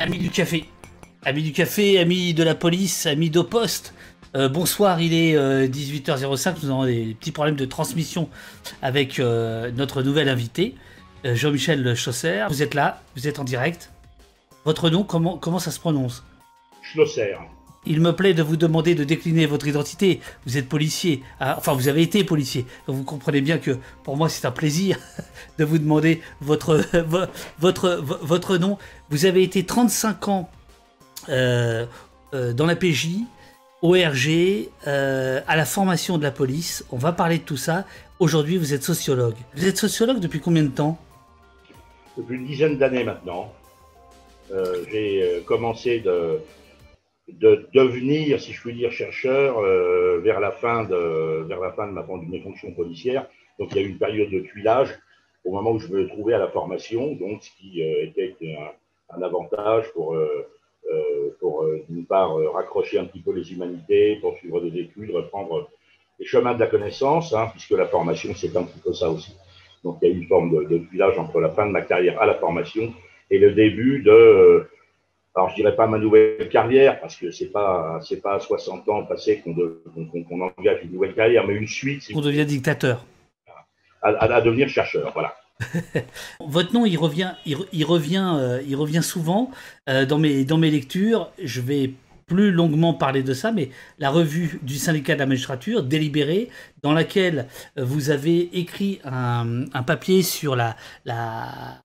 Amis du café, amis du café, de la police, amis d'au poste. Euh, bonsoir, il est 18h05. Nous avons des petits problèmes de transmission avec euh, notre nouvel invité, euh, Jean-Michel Chausser. Vous êtes là, vous êtes en direct. Votre nom, comment, comment ça se prononce? Schlosser. Il me plaît de vous demander de décliner votre identité. Vous êtes policier. Ah, enfin, vous avez été policier. Vous comprenez bien que pour moi, c'est un plaisir de vous demander votre, vo- votre, vo- votre nom. Vous avez été 35 ans euh, euh, dans la PJ, ORG, euh, à la formation de la police. On va parler de tout ça. Aujourd'hui, vous êtes sociologue. Vous êtes sociologue depuis combien de temps? Depuis une dizaine d'années maintenant, j'ai commencé de, de devenir, si je puis dire, chercheur euh, vers, la fin de, vers la fin de ma de mes fonctions policières. Donc il y a eu une période de tuilage au moment où je me trouvais à la formation, donc ce qui euh, était un, un avantage pour, euh, euh, pour euh, d'une part, euh, raccrocher un petit peu les humanités, poursuivre des études, reprendre les chemins de la connaissance, hein, puisque la formation, c'est un petit peu ça aussi. Donc il y a eu une forme de, de tuilage entre la fin de ma carrière à la formation et le début de, alors je dirais pas ma nouvelle carrière, parce que c'est pas c'est pas à 60 ans passés qu'on de- engage une nouvelle carrière, mais une suite On devient dictateur. à, à- à devenir chercheur. Voilà. Votre nom, il revient, il, re- il revient, euh, il revient souvent euh, dans mes dans mes lectures. Je vais plus longuement parler de ça, mais la revue du syndicat de la magistrature, délibérée, dans laquelle vous avez écrit un, un papier sur la la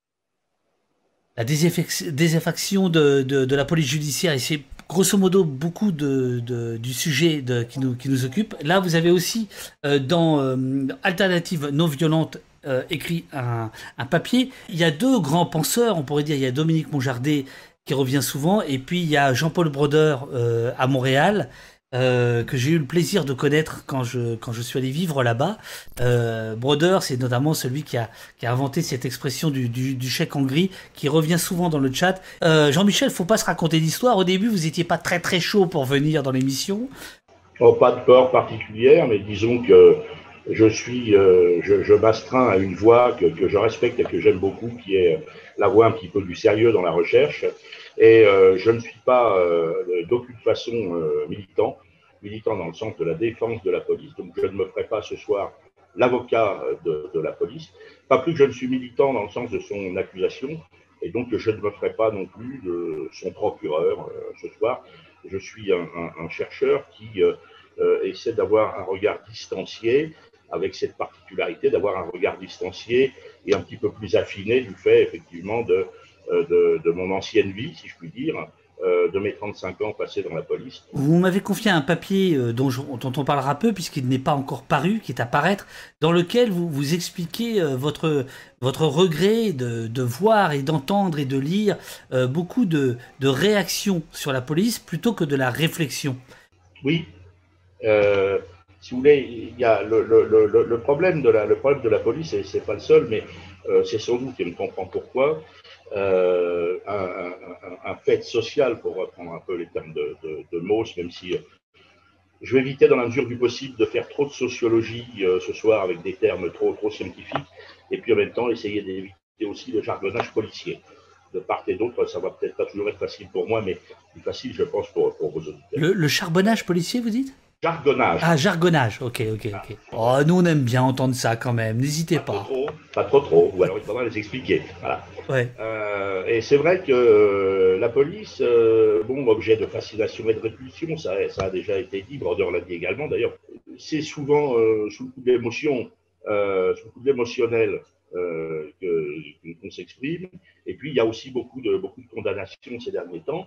la désaffec- désaffection de, de, la police judiciaire et c'est grosso modo beaucoup de, du sujet qui, nous, qui nous occupe. Là, vous avez aussi euh, dans euh, Alternative non violente euh, écrit un, un papier. Il y a deux grands penseurs, on pourrait dire, il y a Dominique Monjardet qui revient souvent et puis il y a Jean-Paul Broder euh, à Montréal. Euh, que j'ai eu le plaisir de connaître quand je, quand je suis allé vivre là-bas. Euh, Broder, c'est notamment celui qui a, qui a inventé cette expression du, chèque en gris qui revient souvent dans le chat. Euh, Jean-Michel, faut pas se raconter d'histoire. Au début, vous étiez pas très très chaud pour venir dans l'émission. Oh, pas de peur particulière, mais disons que je suis, euh, je, m'astreins à une voie que, que je respecte et que j'aime beaucoup, qui est la voie un petit peu du sérieux dans la recherche. Et euh, je ne suis pas euh, d'aucune façon euh, militant, militant dans le sens de la défense de la police. Donc je ne me ferai pas ce soir l'avocat de, de la police, pas plus que je ne suis militant dans le sens de son accusation. Et donc je ne me ferai pas non plus de son procureur euh, ce soir. Je suis un, un, un chercheur qui euh, euh, essaie d'avoir un regard distancié, avec cette particularité d'avoir un regard distancié et un petit peu plus affiné du fait effectivement de, euh, de, de mon ancienne vie, si je puis dire, euh, de mes 35 ans passés dans la police. Vous m'avez confié un papier euh, dont, je- dont on parlera peu puisqu'il n'est pas encore paru, qui est à paraître, dans lequel vous, vous expliquez euh, votre, votre regret de, de voir et d'entendre et de lire euh, beaucoup de, de réactions sur la police plutôt que de la réflexion. Oui, euh, si vous voulez, il y a le, le, le, le problème de la, le problème de la police, et c'est pas le seul, mais euh, c'est sans doute, et on comprend pourquoi, euh, un, fait social, pour reprendre un peu les termes de, de, Mauss, même si euh, je vais éviter dans la mesure du possible de faire trop de sociologie euh, ce soir avec des termes trop, trop scientifiques, et puis en même temps essayer d'éviter aussi le jargonnage policier. De part et d'autre, ça va peut-être pas toujours être facile pour moi, mais plus facile, je pense, pour, pour vos auditeurs. Le charbonnage policier, vous dites? Jargonnage. Ah, jargonnage, ok, ok, ok. Oh, nous on aime bien entendre ça quand même, n'hésitez Pas pas. trop trop, pas trop trop, ou alors il faudra les expliquer. Voilà. Ouais. Euh, et c'est vrai que euh, la police, euh, bon, objet de fascination et de répulsion, ça, ça a déjà été dit, Broder l'a dit également d'ailleurs, c'est souvent sous le coup de l'émotion, sous le coup de l'émotionnel qu'on s'exprime. Et puis il y a aussi beaucoup de, beaucoup de condamnations ces derniers temps.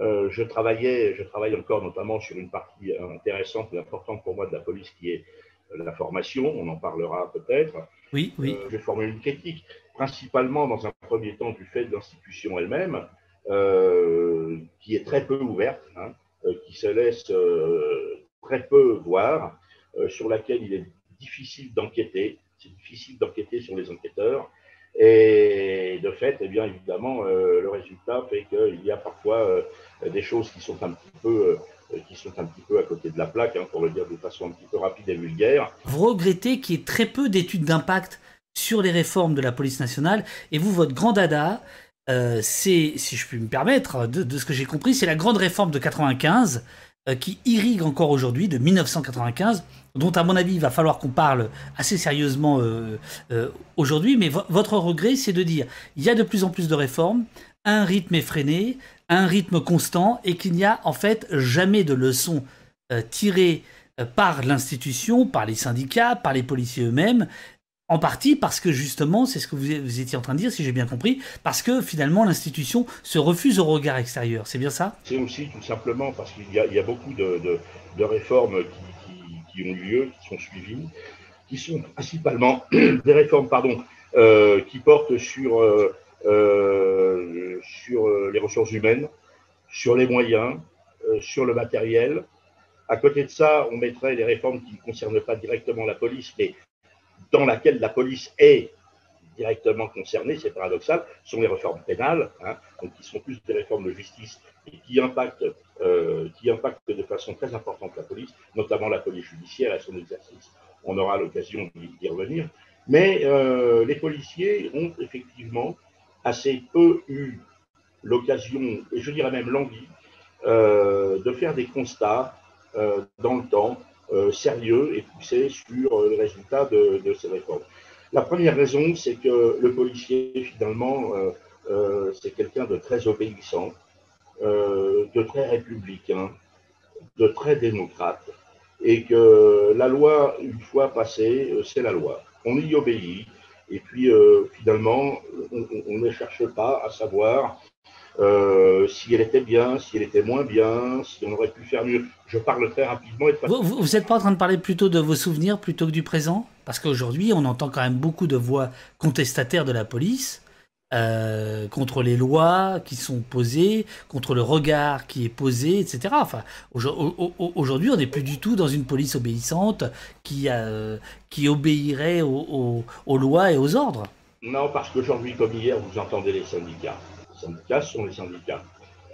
Euh, je travaillais, je travaille encore notamment sur une partie intéressante et importante pour moi de la police qui est euh, la formation, on en parlera peut-être. Oui, oui. Euh, je vais formuler une critique, principalement dans un premier temps du fait de l'institution elle-même, euh, qui est très peu ouverte, hein, qui se laisse très peu voir, sur laquelle il est difficile d'enquêter. C'est difficile d'enquêter sur les enquêteurs. Et de fait, eh bien évidemment, euh, le résultat fait qu'il y a parfois euh, des choses qui sont un petit peu euh, qui sont un petit peu à côté de la plaque, hein, pour le dire de façon un petit peu rapide et vulgaire. Vous regrettez qu'il y ait très peu d'études d'impact sur les réformes de la police nationale, et vous, votre grand dada, c'est, si je puis me permettre, de, de ce que j'ai compris, c'est la grande réforme de 95 qui irrigue encore aujourd'hui, de 1995, dont à mon avis il va falloir qu'on parle assez sérieusement aujourd'hui. Mais votre regret, c'est de dire il y a de plus en plus de réformes, un rythme effréné, un rythme constant, et qu'il n'y a en fait jamais de leçons tirées par l'institution, par les syndicats, par les policiers eux-mêmes, en partie parce que justement, c'est ce que vous, étiez en train de dire, si j'ai bien compris, parce que finalement l'institution se refuse au regard extérieur. C'est bien ça? C'est aussi tout simplement parce qu'il y, a beaucoup de, réformes qui, ont eu lieu, qui sont suivies, qui sont principalement des réformes euh, qui portent sur, euh, euh, sur les ressources humaines, sur les moyens, sur le matériel. À côté de ça, on mettrait les réformes qui ne concernent pas directement la police, mais dans laquelle la police est directement concernée, c'est paradoxal, sont les réformes pénales, hein, donc qui sont plus des réformes de justice et qui impactent, euh, qui impactent de façon très importante la police, notamment la police judiciaire et son exercice. On aura l'occasion d'y revenir. Mais euh, les policiers ont effectivement assez peu eu l'occasion, et je dirais même l'envie, euh, de faire des constats dans le temps euh, sérieux et poussé sur euh, le résultat de, ces réformes. La première raison, c'est que le policier, finalement, euh, c'est quelqu'un de très obéissant, de très républicain, de très démocrate, et que la loi, une fois passée, c'est la loi. On y obéit, et puis finalement, on, ne cherche pas à savoir euh, si elle était bien, si elle était moins bien, si on aurait pu faire mieux. Je parle très rapidement. Et Vous n'êtes pas en train de parler plutôt de vos souvenirs plutôt que du présent? Parce qu'aujourd'hui, on entend quand même beaucoup de voix contestataires de la police. Euh, contre les lois qui sont posées, contre le regard qui est posé, etc. Enfin, aujourd'hui, on n'est plus du tout dans une police obéissante qui, euh, qui obéirait aux, aux lois et aux ordres. Non, parce qu'aujourd'hui, comme hier, vous entendez les syndicats syndicats sont les syndicats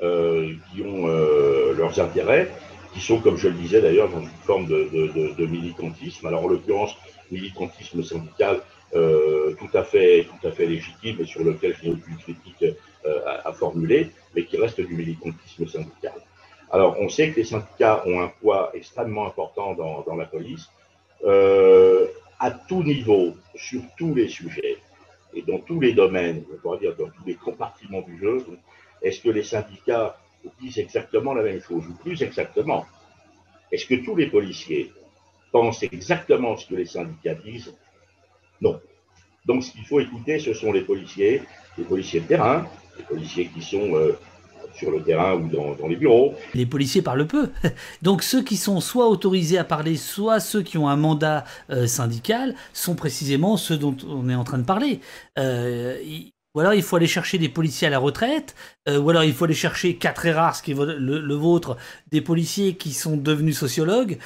euh, qui ont euh, leurs intérêts, qui sont, comme je le disais d'ailleurs, dans une forme de, militantisme. Alors en l'occurrence, militantisme syndical euh, tout, à fait, tout à fait légitime et sur lequel je n'ai aucune critique à, formuler, mais qui reste du militantisme syndical. Alors on sait que les syndicats ont un poids extrêmement important dans, dans la police, à tout niveau, sur tous les sujets et dans tous les domaines, on pourrait dire dans tous les compartiments du jeu, est-ce que les syndicats disent exactement la même chose ou plus exactement? Est-ce que tous les policiers pensent exactement ce que les syndicats disent? Non. Donc ce qu'il faut écouter, ce sont les policiers, les policiers de terrain, les policiers qui sont euh, sur le terrain ou dans, les bureaux. Les policiers parlent peu. Donc ceux qui sont soit autorisés à parler, soit ceux qui ont un mandat euh, syndical, sont précisément ceux dont on est en train de parler. Euh, ou alors il faut aller chercher des policiers à la retraite, euh, ou alors il faut aller chercher, cas très rare, ce qui est le, vôtre, des policiers qui sont devenus sociologues,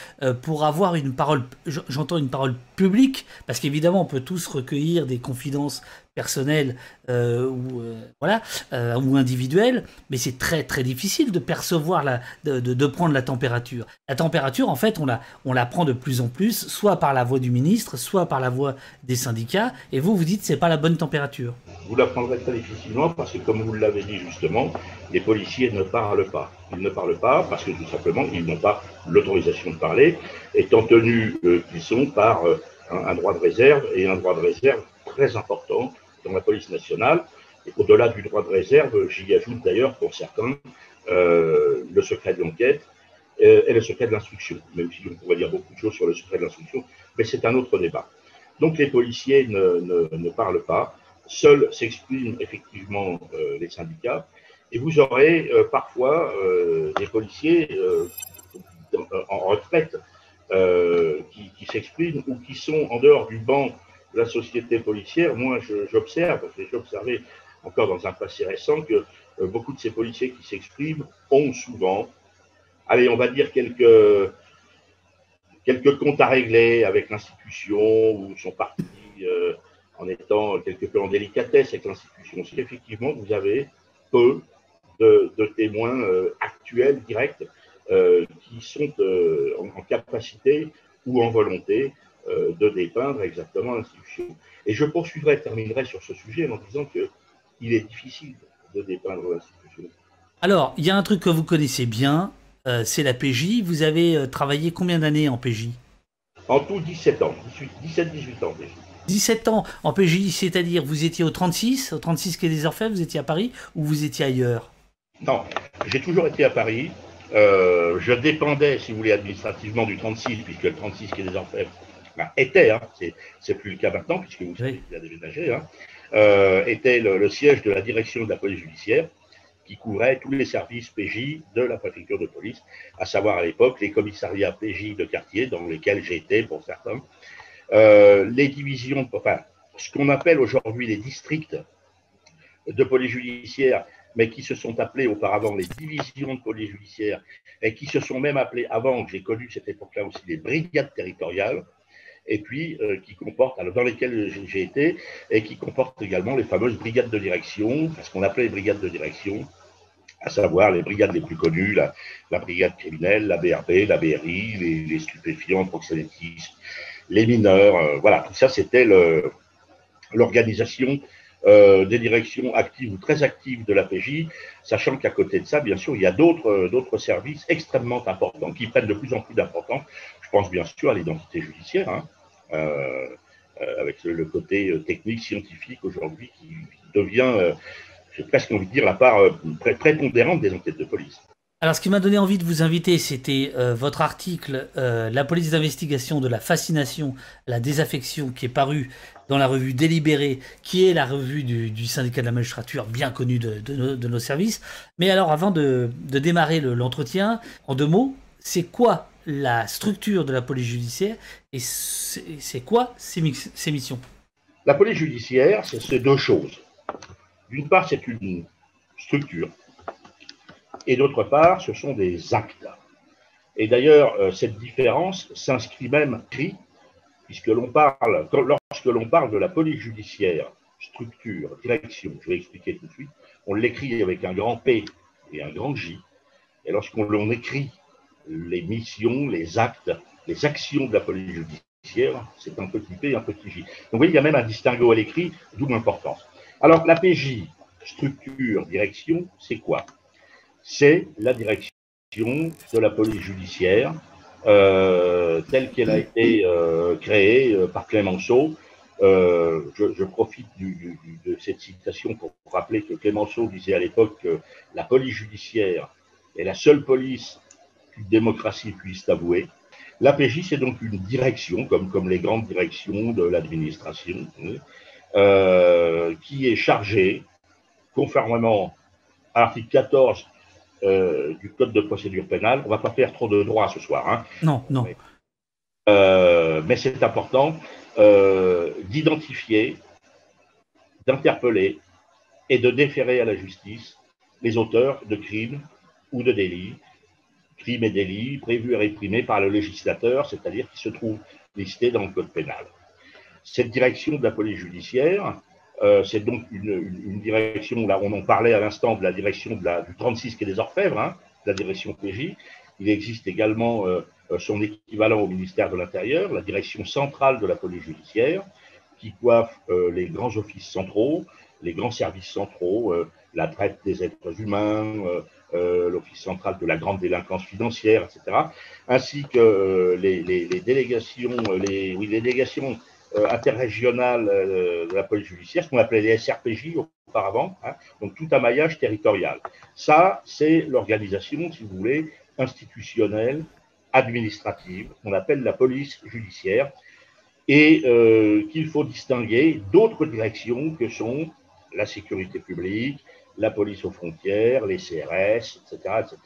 pour avoir une parole, j'entends une parole publique, parce qu'évidemment on peut tous recueillir des confidences personnel euh, ou euh, voilà euh, ou individuel, mais c'est très très difficile de percevoir la, de, de, prendre la température. La température, en fait, on la on la prend de plus en plus, soit par la voix du ministre, soit par la voix des syndicats. Et vous vous dites c'est pas la bonne température. Vous la prendrez très difficilement parce que comme vous l'avez dit justement, les policiers ne parlent pas. Ils ne parlent pas parce que tout simplement ils n'ont pas l'autorisation de parler, étant tenus qu'ils sont par un droit de réserve et un droit de réserve très important dans la police nationale. Et au-delà du droit de réserve, j'y ajoute d'ailleurs pour certains euh, le secret de l'enquête euh, et le secret de l'instruction, même si on pourrait dire beaucoup de choses sur le secret de l'instruction, mais c'est un autre débat. Donc les policiers ne, parlent pas, seuls s'expriment effectivement euh, les syndicats, et vous aurez parfois des policiers en retraite qui, s'expriment ou qui sont en dehors du banc la société policière, moi j'observe, j'ai observé encore dans un passé récent que euh, beaucoup de ces policiers qui s'expriment ont souvent, allez, on va dire quelques, comptes à régler avec l'institution ou sont partis euh, en étant quelque peu en délicatesse avec l'institution. Si effectivement vous avez peu de, témoins euh, actuels, directs, qui sont en capacité ou en volonté euh, de dépeindre exactement l'institution. Et je poursuivrai, terminerai sur ce sujet en disant qu'il est difficile de dépeindre l'institution. Alors, il y a un truc que vous connaissez bien, euh, c'est la PJ. Vous avez euh, travaillé combien d'années en PJ En tout, 17 ans, 17-18 ans déjà. 17 ans en PJ, c'est-à-dire vous étiez au 36, au 36 Quai des Orfèvres, vous étiez à Paris ou vous étiez ailleurs? Non, j'ai toujours été à Paris. Euh, je dépendais, si vous voulez, administrativement du 36, puisque le 36 Quai des Orfèvres ben, était, hein, c'est plus le cas maintenant, puisque vous savez qu'il a déménagé, hein, était le, siège de la direction de la police judiciaire qui couvrait tous les services PJ de la préfecture de police, à savoir à l'époque les commissariats PJ de quartier dans lesquels j'étais pour certains, euh, les divisions, enfin, ce qu'on appelle aujourd'hui les districts de police judiciaire, mais qui se sont appelés auparavant les divisions de police judiciaire, et qui se sont même appelés, avant que j'ai connu cette époque-là aussi, les brigades territoriales, et puis euh, qui comportent, dans lesquelles j'ai été, et qui comportent également les fameuses brigades de direction, ce qu'on appelait les brigades de direction, à savoir les brigades les plus connues, la, brigade criminelle, la BRB, la BRI, les, stupéfiants, le proxénétisme, les mineurs, euh, voilà, tout ça c'était l'organisation euh, des directions actives ou très actives de la PJ, sachant qu'à côté de ça, bien sûr, il y a d'autres services extrêmement importants qui prennent de plus en plus d'importance. Je pense bien sûr à l'identité judiciaire, hein, euh, avec le, côté technique, scientifique aujourd'hui qui devient j'ai presque envie de dire la part euh, prépondérante des enquêtes de police. Alors, ce qui m'a donné envie de vous inviter, c'était euh, votre article euh, La police d'investigation de la fascination, la désaffection, qui est paru dans la revue Délibérée, qui est la revue du, syndicat de la magistrature, bien connue de, nos, services. Mais alors, avant de, démarrer l'entretien, en deux mots, c'est quoi la structure de la police judiciaire et c'est quoi ses missions? La police judiciaire, c'est deux choses. D'une part, c'est une structure, et d'autre part, ce sont des actes. Et d'ailleurs, euh, cette différence s'inscrit même puisque l'on parle, lorsque l'on parle de la police judiciaire, structure, direction, je vais expliquer tout de suite, on l'écrit avec un grand P et un grand J. Et lorsqu'on écrit les missions, les actes, les actions de la police judiciaire, c'est un petit P et un petit J. Donc vous voyez, il y a même un distinguo à l'écrit, d'où l'importance. Alors, la PJ, structure, direction, c'est quoi? C'est la direction de la police judiciaire euh, telle qu'elle a été euh, créée euh, par Clémenceau. Je, profite de cette citation pour rappeler que Clémenceau disait à l'époque que la police judiciaire est la seule police qu'une démocratie puisse avouer. La PJ, c'est donc une direction, comme, les grandes directions de l'administration, hein, qui est chargé, conformément à l'article 14 euh, du Code de procédure pénale, on ne va pas faire trop de droit ce soir. Hein, non, non. Mais, euh, mais c'est important d'identifier, d'interpeller et de déférer à la justice les auteurs de crimes ou de délits, crimes et délits prévus et réprimés par le législateur, c'est-à-dire qui se trouvent listés dans le Code pénal. Cette direction de la police judiciaire, euh, c'est donc une, direction, là on en parlait à l'instant de la direction de du 36 qui est des Orfèvres, hein, la direction PJ. Il existe également euh, euh, son équivalent au ministère de l'Intérieur, la direction centrale de la police judiciaire, qui coiffe les grands offices centraux, les grands services centraux, la traite des êtres humains, l'office central de la grande délinquance financière, etc., ainsi que les, délégations, oui, les délégations interrégionale euh, de la police judiciaire, ce qu'on appelait les SRPJ auparavant, hein, donc tout un maillage territorial. Ça, c'est l'organisation, si vous voulez, institutionnelle, administrative, qu'on appelle la police judiciaire, et euh, qu'il faut distinguer d'autres directions que sont la sécurité publique, la police aux frontières, les CRS, etc., etc.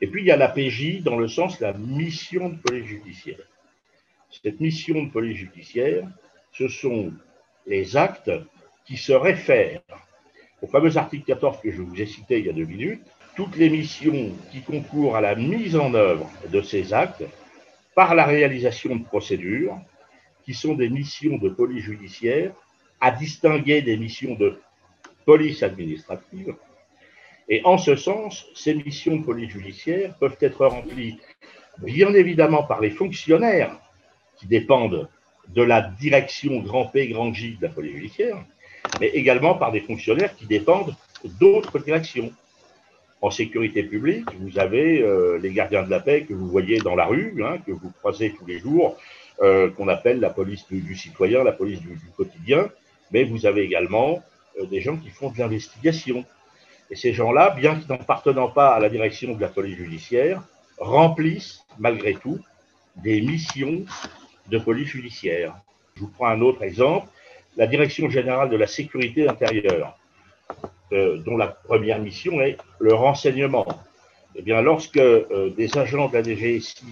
Et puis il y a la PJ dans le sens de la mission de police judiciaire cette mission de police judiciaire, ce sont les actes qui se réfèrent au fameux article 14 que je vous ai cité il y a deux minutes, toutes les missions qui concourent à la mise en œuvre de ces actes par la réalisation de procédures, qui sont des missions de police judiciaire, à distinguer des missions de police administrative. Et en ce sens, ces missions de police judiciaire peuvent être remplies bien évidemment par les fonctionnaires qui dépendent de la direction grand P, grand J de la police judiciaire, mais également par des fonctionnaires qui dépendent d'autres directions. En sécurité publique, vous avez euh, les gardiens de la paix que vous voyez dans la rue, hein, que vous croisez tous les jours, euh, qu'on appelle la police du, citoyen, la police du, quotidien, mais vous avez également euh, des gens qui font de l'investigation. Et ces gens-là, bien qu'ils n'appartenant pas à la direction de la police judiciaire, remplissent malgré tout des missions de police judiciaire. Je vous prends un autre exemple. La Direction générale de la sécurité intérieure, euh, dont la première mission est le renseignement. Eh bien, lorsque euh, des agents de la DGSI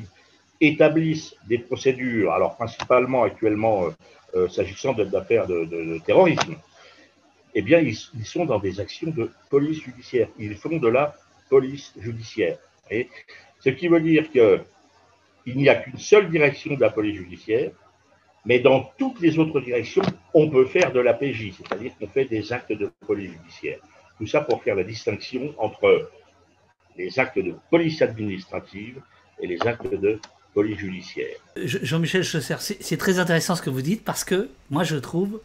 établissent des procédures, alors principalement actuellement euh, s'agissant d'affaires de, terrorisme, eh bien, ils, ils, sont dans des actions de police judiciaire. Ils font de la police judiciaire. Ce qui veut dire que il n'y a qu'une seule direction de la police judiciaire, mais dans toutes les autres directions, on peut faire de la PJ, c'est-à-dire qu'on fait des actes de police judiciaire. Tout ça pour faire la distinction entre les actes de police administrative et les actes de police judiciaire. Jean-Michel Chausser, c'est très intéressant ce que vous dites parce que moi je trouve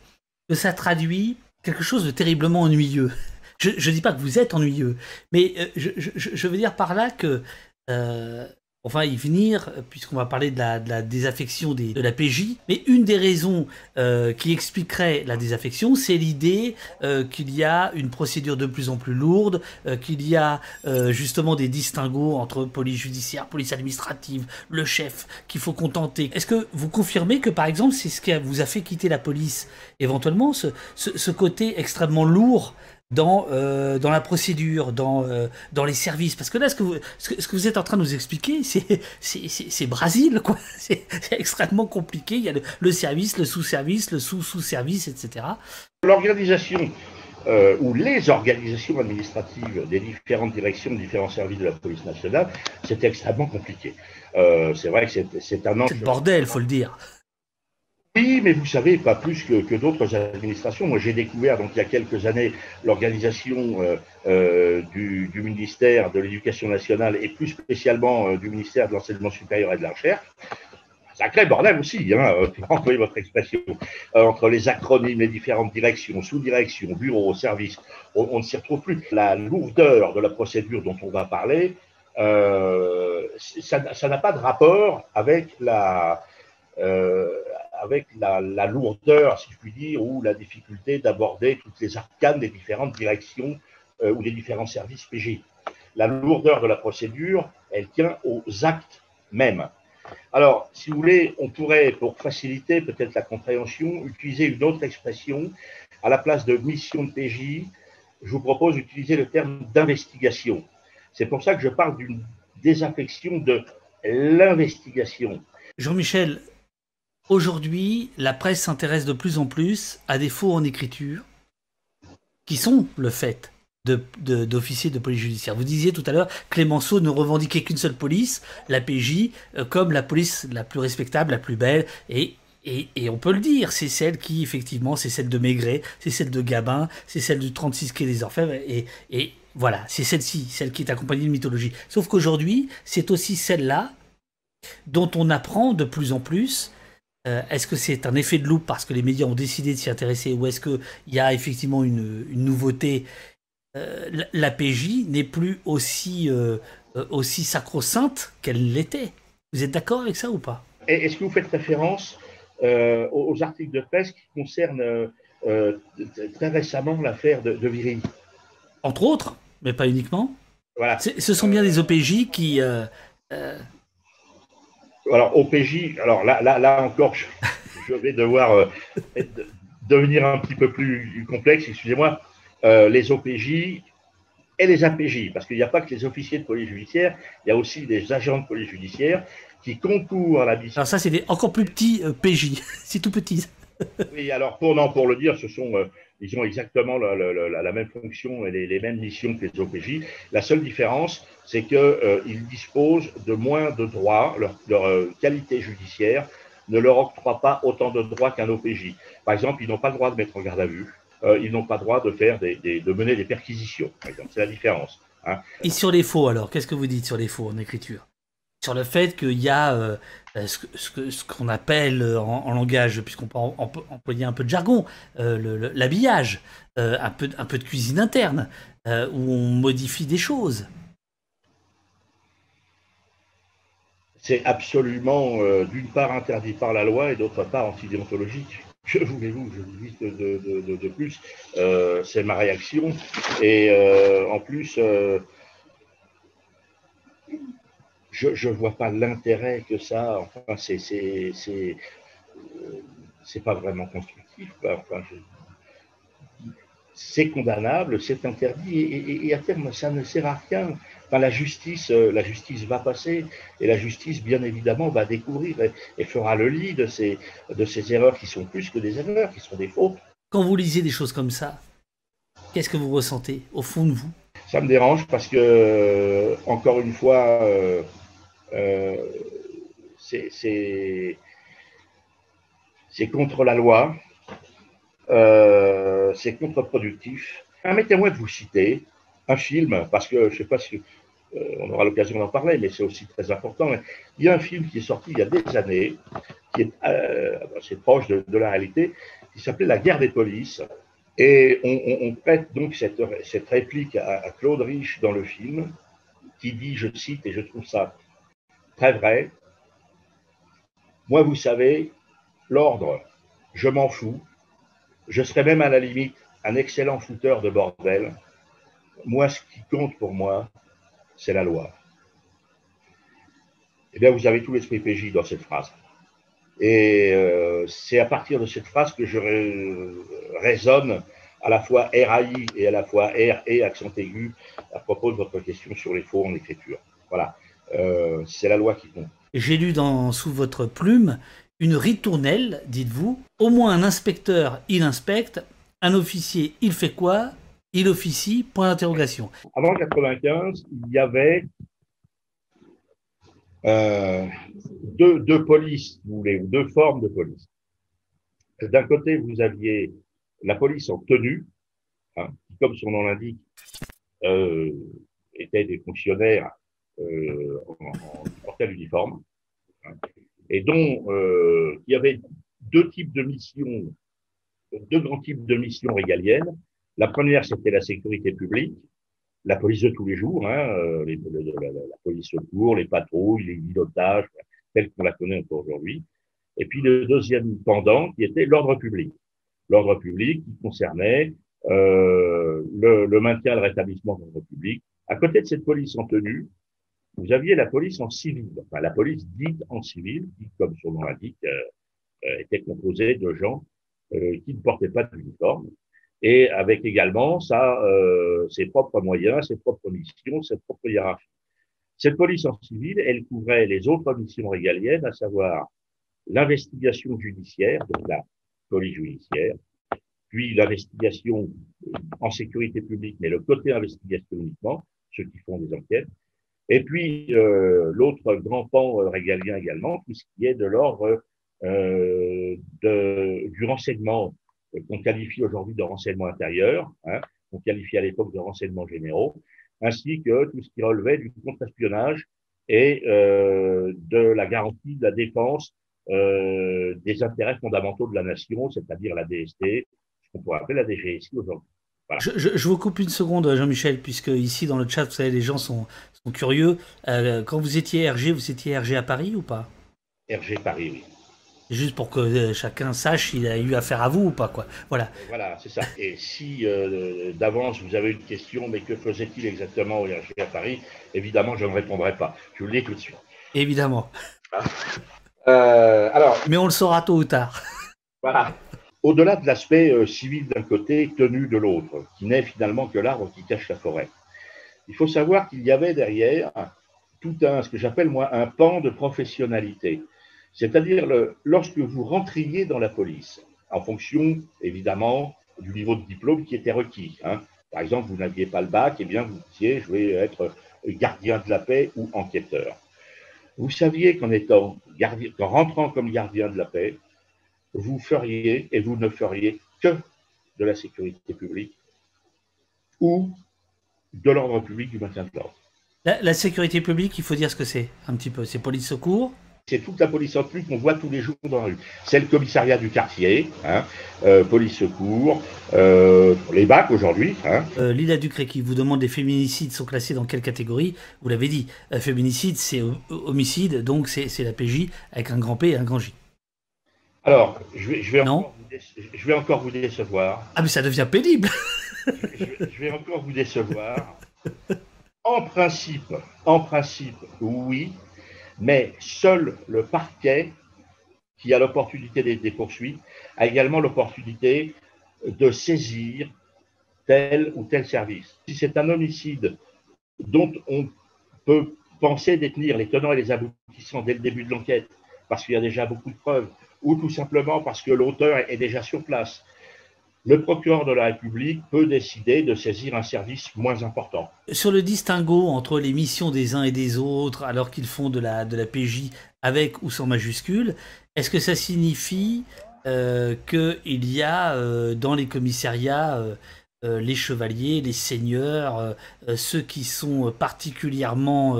que ça traduit quelque chose de terriblement ennuyeux. Je ne dis pas que vous êtes ennuyeux, mais euh, je, veux dire par là que euh, va y venir, puisqu'on va parler de la, désaffection de la PJ. Mais une des raisons euh, qui expliquerait la désaffection, c'est l'idée euh, qu'il y a une procédure de plus en plus lourde, qu'il y a justement des distinguos entre police judiciaire, police administrative, le chef qu'il faut contenter. Est-ce que vous confirmez que par exemple c'est ce qui vous a fait quitter la police éventuellement, ce côté extrêmement lourd dans, euh, dans la procédure, dans, euh, dans les services. Parce que là, ce que vous, ce que, vous êtes en train de nous expliquer, c'est Brésil, quoi. C'est extrêmement compliqué. Il y a le, service, le sous-service, le sous-sous-service, etc. L'organisation euh, ou les organisations administratives des différentes directions, différents services de la police nationale, c'est extrêmement compliqué. c'est vrai que c'est un enjeu. C'est bordel, faut le dire. Oui, mais vous savez, pas plus que, d'autres administrations. Moi, j'ai découvert, donc, il y a quelques années, l'organisation euh, euh, du, ministère de l'Éducation nationale et plus spécialement euh, du ministère de l'Enseignement supérieur et de la Recherche. Sacré bordel aussi, hein, pour employer votre expression, entre les acronymes, les différentes directions, sous-directions, bureaux, services, on, ne s'y retrouve plus. La lourdeur de la procédure dont on va parler, ça n'a pas de rapport avec la, avec la, lourdeur, si je puis dire, ou la difficulté d'aborder toutes les arcanes des différentes directions euh, ou des différents services PG. La lourdeur de la procédure, elle tient aux actes mêmes. Alors, si vous voulez, on pourrait, pour faciliter peut-être la compréhension, utiliser une autre expression. À la place de mission de PJ, je vous propose d'utiliser le terme d'investigation. C'est pour ça que je parle d'une désaffection de l'investigation. Jean-Michel, Aujourd'hui, la presse s'intéresse de plus en plus à des faux en écriture qui sont le fait d'officiers de, police judiciaire. Vous disiez tout à l'heure, Clémenceau ne revendiquait qu'une seule police, la PJ, euh, comme la police la plus respectable, la plus belle, et, on peut le dire, c'est celle qui, effectivement, c'est celle de Maigret, c'est celle de Gabin, c'est celle du 36 quai des Orfèvres, et, et voilà, c'est celle-ci, celle qui est accompagnée de mythologie. Sauf qu'aujourd'hui, c'est aussi celle-là dont on apprend de plus en plus euh, est-ce que c'est un effet de loupe parce que les médias ont décidé de s'y intéresser ou est-ce qu'il y a effectivement une, nouveauté euh, La PJ n'est plus aussi, euh, aussi sacro-sainte qu'elle l'était. Vous êtes d'accord avec ça ou pas? Est-ce que vous faites référence aux, articles de presse qui concernent très récemment l'affaire de, de Entre autres, mais pas uniquement. Voilà. Ce sont bien des OPJ qui alors OPJ, alors là, là, là encore, je, vais devoir euh, devenir un petit peu plus complexe, excusez-moi, euh, les OPJ et les APJ, parce qu'il n'y a pas que les officiers de police judiciaire, il y a aussi des agents de police judiciaire qui concourent à la mission. Alors ça, c'est des encore plus petits euh, PJ, c'est tout petit. oui, alors pour, non, pour le dire, ce sont ils ont exactement la, même fonction et les, mêmes missions que les OPJ. La seule différence, c'est qu'ils euh, disposent de moins de droits. Leur, euh, qualité judiciaire ne leur octroie pas autant de droits qu'un OPJ. Par exemple, ils n'ont pas le droit de mettre en garde à vue. Euh, ils n'ont pas le droit de faire des, de mener des perquisitions. C'est la différence. Hein. Et sur les faux, alors, qu'est-ce que vous dites sur les faux en écriture? Sur le fait qu'il y a ce qu'on appelle en, langage, puisqu'on peut employer un peu de jargon, l'habillage, un, peu, de cuisine interne, où on modifie des choses. c'est absolument, d'une part, interdit par la loi et d'autre part, antidéontologique que voulez-vous, je vous de, plus, euh, c'est ma réaction. Et euh, en plus, euh, je ne vois pas l'intérêt que ça, enfin, c'est, c'est, pas vraiment constructif. Enfin, c'est condamnable, c'est interdit, et, à terme, ça ne sert à rien la justice, euh, la justice va passer et la justice, bien évidemment, va découvrir et, fera le lit de ces, de ces erreurs qui sont plus que des erreurs, qui sont des fautes. Quand vous lisez des choses comme ça, qu'est-ce que vous ressentez au fond de vous? Ça me dérange parce que, euh, encore une fois, euh, c'est contre la loi, c'est contre-productif. Permettez-moi de vous citer un film, parce que je ne sais pas si euh, on aura l'occasion d'en parler, mais c'est aussi très important. Il y a un film qui est sorti il y a des années, qui est euh, assez proche de, la réalité, qui s'appelait La guerre des polices. Et on, prête donc cette réplique à, Claude Rich dans le film, qui dit, je cite, et je trouve ça très vrai, Moi, vous savez, l'ordre, je m'en fous. Je serais même à la limite un excellent fouteur de bordel. Moi, ce qui compte pour moi, c'est la loi. Eh bien, vous avez tout l'esprit PJ dans cette phrase. Et euh, c'est à partir de cette phrase que je raisonne à la fois RAI et à la fois R et accent aigu à propos de votre question sur les faux en écriture. Voilà, euh, c'est la loi qui compte. J'ai lu dans, sous votre plume une ritournelle, dites-vous. Au moins un inspecteur, il inspecte. Un officier, il fait quoi? Il officie Point d'interrogation. Avant 95, il y avait euh, deux, polices, vous voulez, ou deux formes de police. D'un côté, vous aviez la police en tenue, hein, qui, comme son nom l'indique, euh, étaient des fonctionnaires en, en l'uniforme, hein, et dont il y avait deux types de missions, deux grands types de missions régaliennes. La première, c'était la sécurité publique, la police de tous les jours, hein, euh, la, police secours, les patrouilles, les pilotages, telle qu'on la connaît encore aujourd'hui. Et puis le deuxième pendant, qui était l'ordre public. L'ordre public qui concernait euh, le, maintien et le rétablissement de l'ordre public. À côté de cette police en tenue, vous aviez la police en civil, enfin la police dite en civil, qui, comme son nom l'indique, euh, était composée de gens qui ne portaient pas d'uniforme et avec également ça, euh, ses propres moyens, ses propres missions, ses propres hiérarchies. Cette police en civil, elle couvrait les autres missions régaliennes, à savoir l'investigation judiciaire, donc la police judiciaire, puis l'investigation en sécurité publique, mais le côté investigation uniquement, ceux qui font des enquêtes, et puis euh, l'autre grand pan euh, régalien également, tout ce qui est de l'ordre euh, du renseignement qu'on qualifie aujourd'hui de renseignement intérieur, hein, qu'on qualifie à l'époque de renseignements généraux, ainsi que tout ce qui relevait du contre-espionnage et euh, de la garantie de la défense euh, des intérêts fondamentaux de la nation, c'est-à-dire la DST, ce qu'on pourrait appeler la DGSI aujourd'hui. Je, vous coupe une seconde, Jean-Michel, puisque ici dans le chat, vous savez, les gens sont, sont curieux. Euh, quand vous étiez RG, vous étiez RG à Paris ou pas? RG Paris, oui. Juste pour que euh, chacun sache s'il a eu affaire à vous ou pas, quoi. Voilà. Voilà, c'est ça. Et si euh, d'avance vous avez une question, mais que faisait-il exactement au RG à Paris? Évidemment, je ne répondrai pas. Je vous le dis tout de suite. Évidemment. Ah. Euh, alors. Mais on le saura tôt ou tard. Voilà. Au-delà de l'aspect civil d'un côté, tenu de l'autre, qui n'est finalement que l'arbre qui cache la forêt, il faut savoir qu'il y avait derrière tout un, ce que j'appelle moi, un pan de professionnalité. C'est-à-dire lorsque vous rentriez dans la police, en fonction évidemment du niveau de diplôme qui était requis. Hein. Par exemple, vous n'aviez pas le bac, et eh bien vous disiez je vais être gardien de la paix ou enquêteur. Vous saviez qu'en étant gardien, qu'en rentrant comme gardien de la paix, vous feriez et vous ne feriez que de la sécurité publique ou de l'ordre public du maintien de l'ordre. La, la, sécurité publique, il faut dire ce que c'est un petit peu. C'est police secours c'est toute la police en plus qu'on voit tous les jours dans la rue. C'est le commissariat du quartier, hein, euh, police secours, euh, les bacs aujourd'hui. Hein. Euh, Lila Ducré qui vous demande les féminicides sont classés dans quelle catégorie? Vous l'avez dit, féminicide c'est homicide, donc c'est la PJ avec un grand P et un grand J. Alors, je vais, je vais, encore, vous je vais encore vous décevoir. Ah mais ça devient pénible je vais encore vous décevoir. En principe, en principe, oui, mais seul le parquet, qui a l'opportunité des, poursuites, a également l'opportunité de saisir tel ou tel service. Si c'est un homicide dont on peut penser détenir les tenants et les aboutissants dès le début de l'enquête, parce qu'il y a déjà beaucoup de preuves, ou tout simplement parce que l'auteur est déjà sur place, le procureur de la République peut décider de saisir un service moins important. Sur le distinguo entre les missions des uns et des autres, alors qu'ils font de la, de la PJ avec ou sans majuscule, est-ce que ça signifie euh, qu'il y a euh, dans les commissariats euh, les chevaliers, les seigneurs, ceux qui sont particulièrement,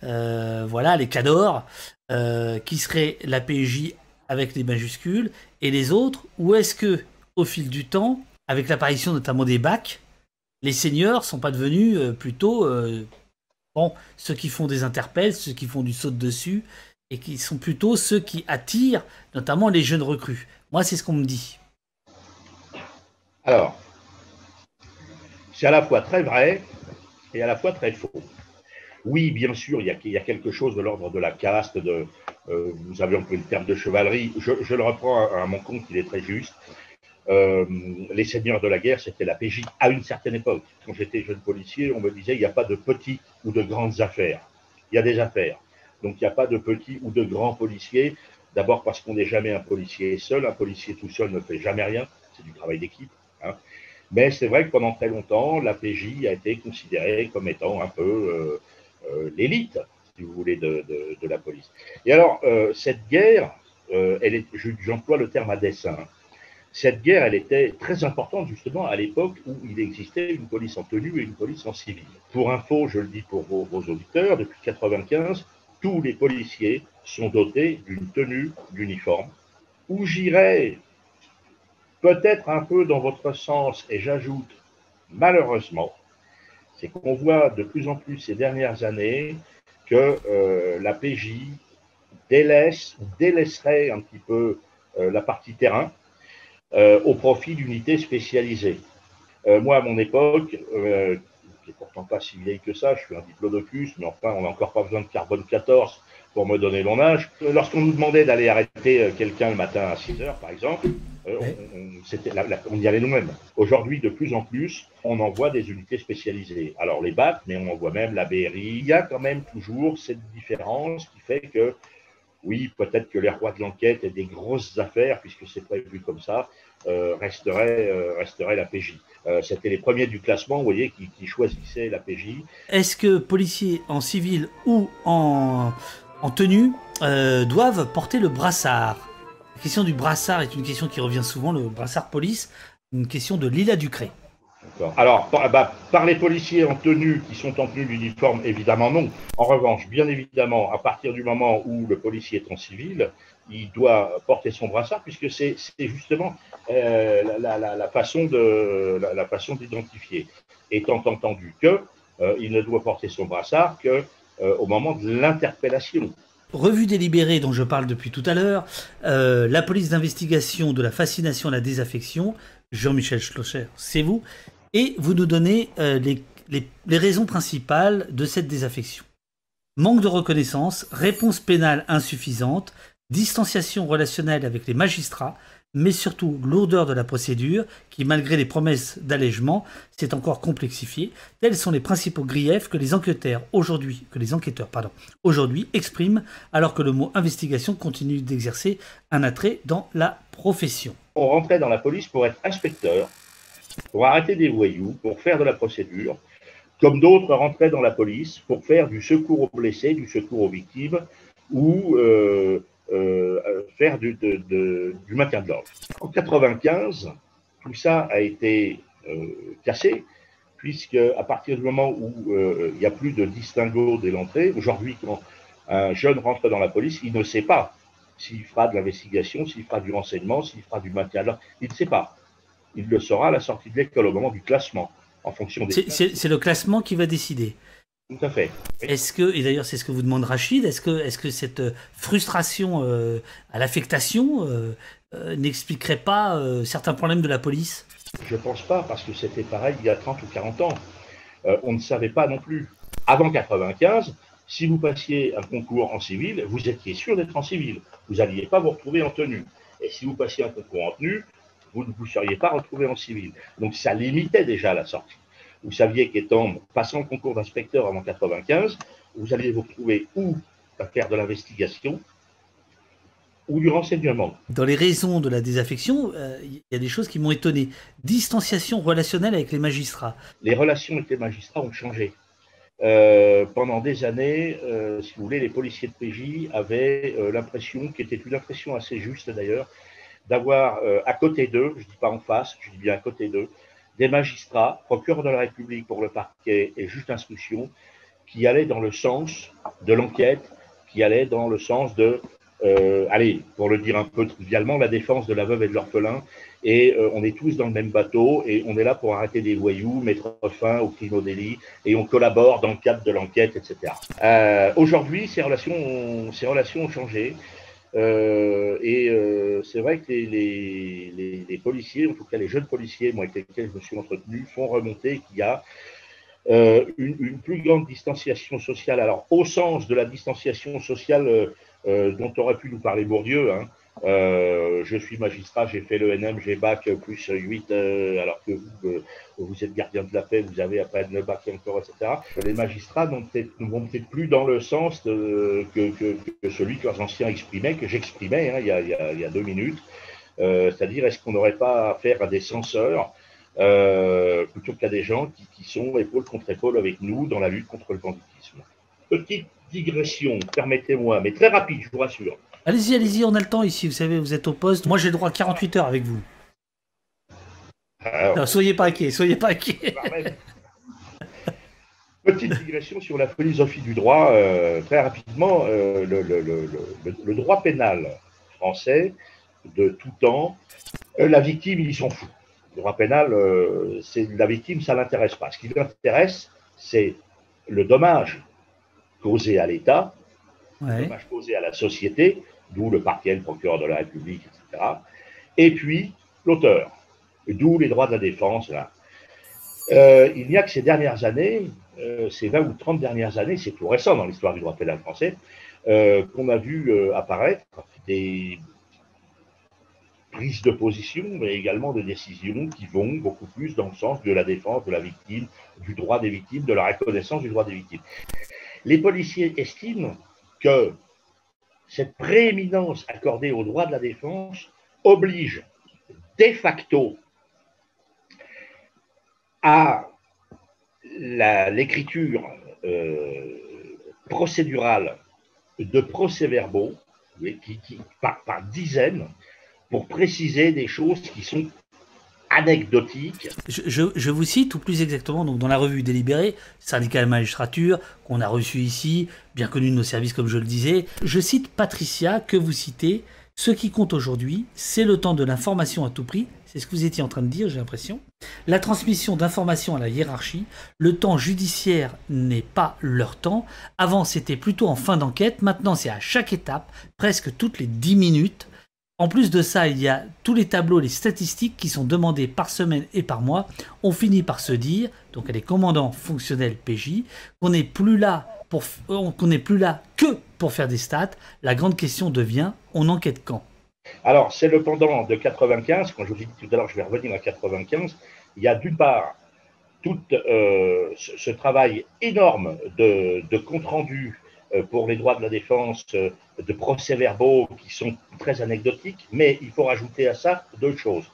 voilà, les cadors, qui seraient la PJ avec les majuscules, et les autres, ou est-ce que au fil du temps, avec l'apparition notamment des bacs, les seigneurs sont pas devenus euh, plutôt euh, ceux qui font des interpelles, ceux qui font du saut de dessus, et qui sont plutôt ceux qui attirent notamment les jeunes recrues. Moi, c'est ce qu'on me dit. Alors, c'est à la fois très vrai et à la fois très faux. Oui, bien sûr, il y a, quelque chose de l'ordre de la caste, de, euh, vous avez employé le terme de chevalerie, je, le reprends à, mon compte, il est très juste. Euh, les seigneurs de la guerre, c'était la PJ à une certaine époque. Quand j'étais jeune policier, on me disait il n'y a pas de petites ou de grandes affaires. Il y a des affaires. Donc il n'y a pas de petits ou de grands policiers. D'abord parce qu'on n'est jamais un policier seul. Un policier tout seul ne fait jamais rien. C'est du travail d'équipe. Hein. Mais c'est vrai que pendant très longtemps, la PJ a été considérée comme étant un peu euh, l'élite, si vous voulez, de, la police. Et alors, cette guerre, est, j'emploie le terme à dessein, cette guerre, elle était très importante justement à l'époque où il existait une police en tenue et une police en civil. Pour info, je le dis pour vos, auditeurs, depuis 1995, tous les policiers sont dotés d'une tenue d'uniforme, où j'irai peut-être un peu dans votre sens, et j'ajoute malheureusement, c'est qu'on voit de plus en plus ces dernières années que euh, la PJ délaisse délaisserait un petit peu euh, la partie terrain, euh, au profit d'unités spécialisées. Moi, à mon époque, qui n'est pourtant pas si vieille que ça, je suis un diplodocus, mais enfin, on n'a encore pas besoin de carbone 14 pour me donner mon. Lorsqu'on nous demandait d'aller arrêter quelqu'un le matin à 6 heures, par exemple, on, y allait nous-mêmes. Aujourd'hui, de plus en plus, on envoie des unités spécialisées. Alors les BAT, mais on envoie même la BRI. Il y a quand même toujours cette différence qui fait que oui, peut-être que les rois de l'enquête et des grosses affaires, puisque c'est prévu comme ça, euh, resteraient, euh, la PJ. Euh, c'était les premiers du classement, vous voyez, qui, choisissaient la PJ. Est-ce que policiers en civil ou en, en tenue doivent porter le brassard? La question du brassard est une question qui revient souvent, le brassard police, une question de Lila Ducré. Alors, bah, par, les policiers en tenue qui sont en tenue d'uniforme, évidemment non. En revanche, bien évidemment, à partir du moment où le policier est en civil, il doit porter son brassard puisque c'est justement euh, la, façon de la, façon d'identifier. Étant entendu que euh, il ne doit porter son brassard que euh, au moment de l'interpellation. Revue délibérée dont je parle depuis tout à l'heure, la police d'investigation de la fascination à la désaffection, Jean-Michel Schlosser, c'est vous, et vous nous donnez euh, les, raisons principales de cette désaffection. Manque de reconnaissance, réponse pénale insuffisante, distanciation relationnelle avec les magistrats, mais surtout lourdeur de la procédure qui, malgré les promesses d'allègement, s'est encore complexifiée. Tels sont les principaux griefs que les enquêteurs aujourd'hui, expriment, alors que le mot investigation continue d'exercer un attrait dans la profession. On rentrait dans la police pour être inspecteur, pour arrêter des voyous, pour faire de la procédure, comme d'autres rentraient dans la police pour faire du secours aux blessés, du secours aux victimes ou euh, faire du, du maintien de l'ordre. En 95, tout ça a été euh, cassé, puisque à partir du moment où il n'y a plus de distinguo dès l'entrée, aujourd'hui, quand un jeune rentre dans la police, il ne sait pas s'il fera de l'investigation, s'il fera du renseignement, s'il fera du maintien Il ne sait pas. Il le saura à la sortie de l'école, au moment du classement, en fonction des. C'est le classement qui va décider. Tout à fait. Est-ce que, et d'ailleurs c'est ce que vous demande Rachid, est-ce que, est -ce que cette euh, frustration euh, à l'affectation euh, n'expliquerait pas certains problèmes de la police? Je ne pense pas, parce que c'était pareil il y a 30 ou 40 ans. on ne savait pas non plus. Avant 95, si vous passiez un concours en civil, vous étiez sûr d'être en civil. Vous n'alliez pas vous retrouver en tenue. Et si vous passiez un concours en tenue, vous ne vous seriez pas retrouvé en civil. Donc ça limitait déjà la sortie. Vous saviez qu'étant passant le concours d'inspecteur avant 95, vous alliez vous retrouver ou à faire de l'investigation ou du renseignement. Dans les raisons de la désaffection, euh, il y a des choses qui m'ont étonné. Distanciation relationnelle avec les magistrats. Les relations avec les magistrats ont changé. Euh, pendant des années, euh, si vous voulez, les policiers de PJ avaient l'impression, qui était une impression assez juste d'ailleurs, d'avoir à côté d'eux, je ne dis pas en face, je dis bien à côté d'eux, des magistrats, procureurs de la République pour le parquet et juge d'instruction, qui allaient dans le sens de l'enquête, qui allaient dans le sens de euh, allez, pour le dire un peu trivialement, la défense de la veuve et de l'orphelin. Et euh, on est tous dans le même bateau et on est là pour arrêter des voyous, mettre fin au crime au délit et on collabore dans le cadre de l'enquête, etc. Euh, Aujourd'hui, ces relations, ces relations ont changé. Euh, et euh, c'est vrai que les, policiers, en tout cas les jeunes policiers, moi avec lesquels je me suis entretenu, font remonter qu'il y a euh, une, une, plus grande distanciation sociale. Alors, au sens de la distanciation sociale dont aurait pu nous parler Bourdieu. Hein. Euh, je suis magistrat, j'ai fait l'ENM, j'ai bac plus 8, euh, alors que vous, vous êtes gardien de la paix, vous avez après le bac encore, etc. Les magistrats ne vont peut-être plus dans le sens que, celui que leurs anciens exprimaient, que j'exprimais hein, il, y a deux minutes. C'est-à-dire, est-ce qu'on n'aurait pas affaire à des censeurs plutôt qu'à des gens qui, qui, sont épaule contre épaule avec nous dans la lutte contre le banditisme? Petite digression, permettez-moi, mais très rapide, je vous rassure. Allez-y, allez-y, on a le temps ici, vous savez, vous êtes au poste. Moi, j'ai le droit à 48 heures avec vous. soyez pas inquiets, soyez pas inquiets. Petite digression sur la philosophie du droit, euh, très rapidement, euh, le, droit pénal français de tout temps, euh, la victime, il s'en fout. Le droit pénal, c'est la victime, ça l'intéresse pas. Ce qui l'intéresse, c'est le dommage causé à l'État, ouais. dommage causé à la société, d'où le parquet, le procureur de la République, etc. Et puis l'auteur, d'où les droits de la défense. Euh, il n'y a que ces dernières années, euh, ces 20 ou 30 dernières années, c'est tout récent dans l'histoire du droit pénal français, euh, qu'on a vu apparaître des prises de position, mais également des décisions qui vont beaucoup plus dans le sens de la défense de la victime, du droit des victimes, de la reconnaissance du droit des victimes. Les policiers estiment que cette prééminence accordée au droit de la défense oblige de facto à l'écriture euh, procédurale de procès-verbaux par dizaines pour préciser des choses qui sont anecdotique. Je, vous cite, ou plus exactement, donc dans la revue délibérée, syndicat de magistrature, qu'on a reçu ici, bien connu de nos services comme je le disais, je cite Patricia, que vous citez, ce qui compte aujourd'hui, c'est le temps de l'information à tout prix, c'est ce que vous étiez en train de dire, j'ai l'impression. La transmission d'informations à la hiérarchie, le temps judiciaire n'est pas leur temps. Avant, c'était plutôt en fin d'enquête, maintenant c'est à chaque étape, presque toutes les 10 minutes. En plus de ça, il y a tous les tableaux, les statistiques qui sont demandés par semaine et par mois. On finit par se dire, donc les commandants fonctionnels PJ, qu'on n'est plus là pour, euh, qu'on n'est plus là que pour faire des stats. La grande question devient, on enquête quand? Alors, c'est le pendant de 95. Quand je vous ai dit tout à l'heure, je vais revenir à 95. Il y a d'une part tout euh, ce, travail énorme de, compte rendu pour les droits de la défense euh, de procès-verbaux qui sont très anecdotiques, mais il faut rajouter à ça deux choses,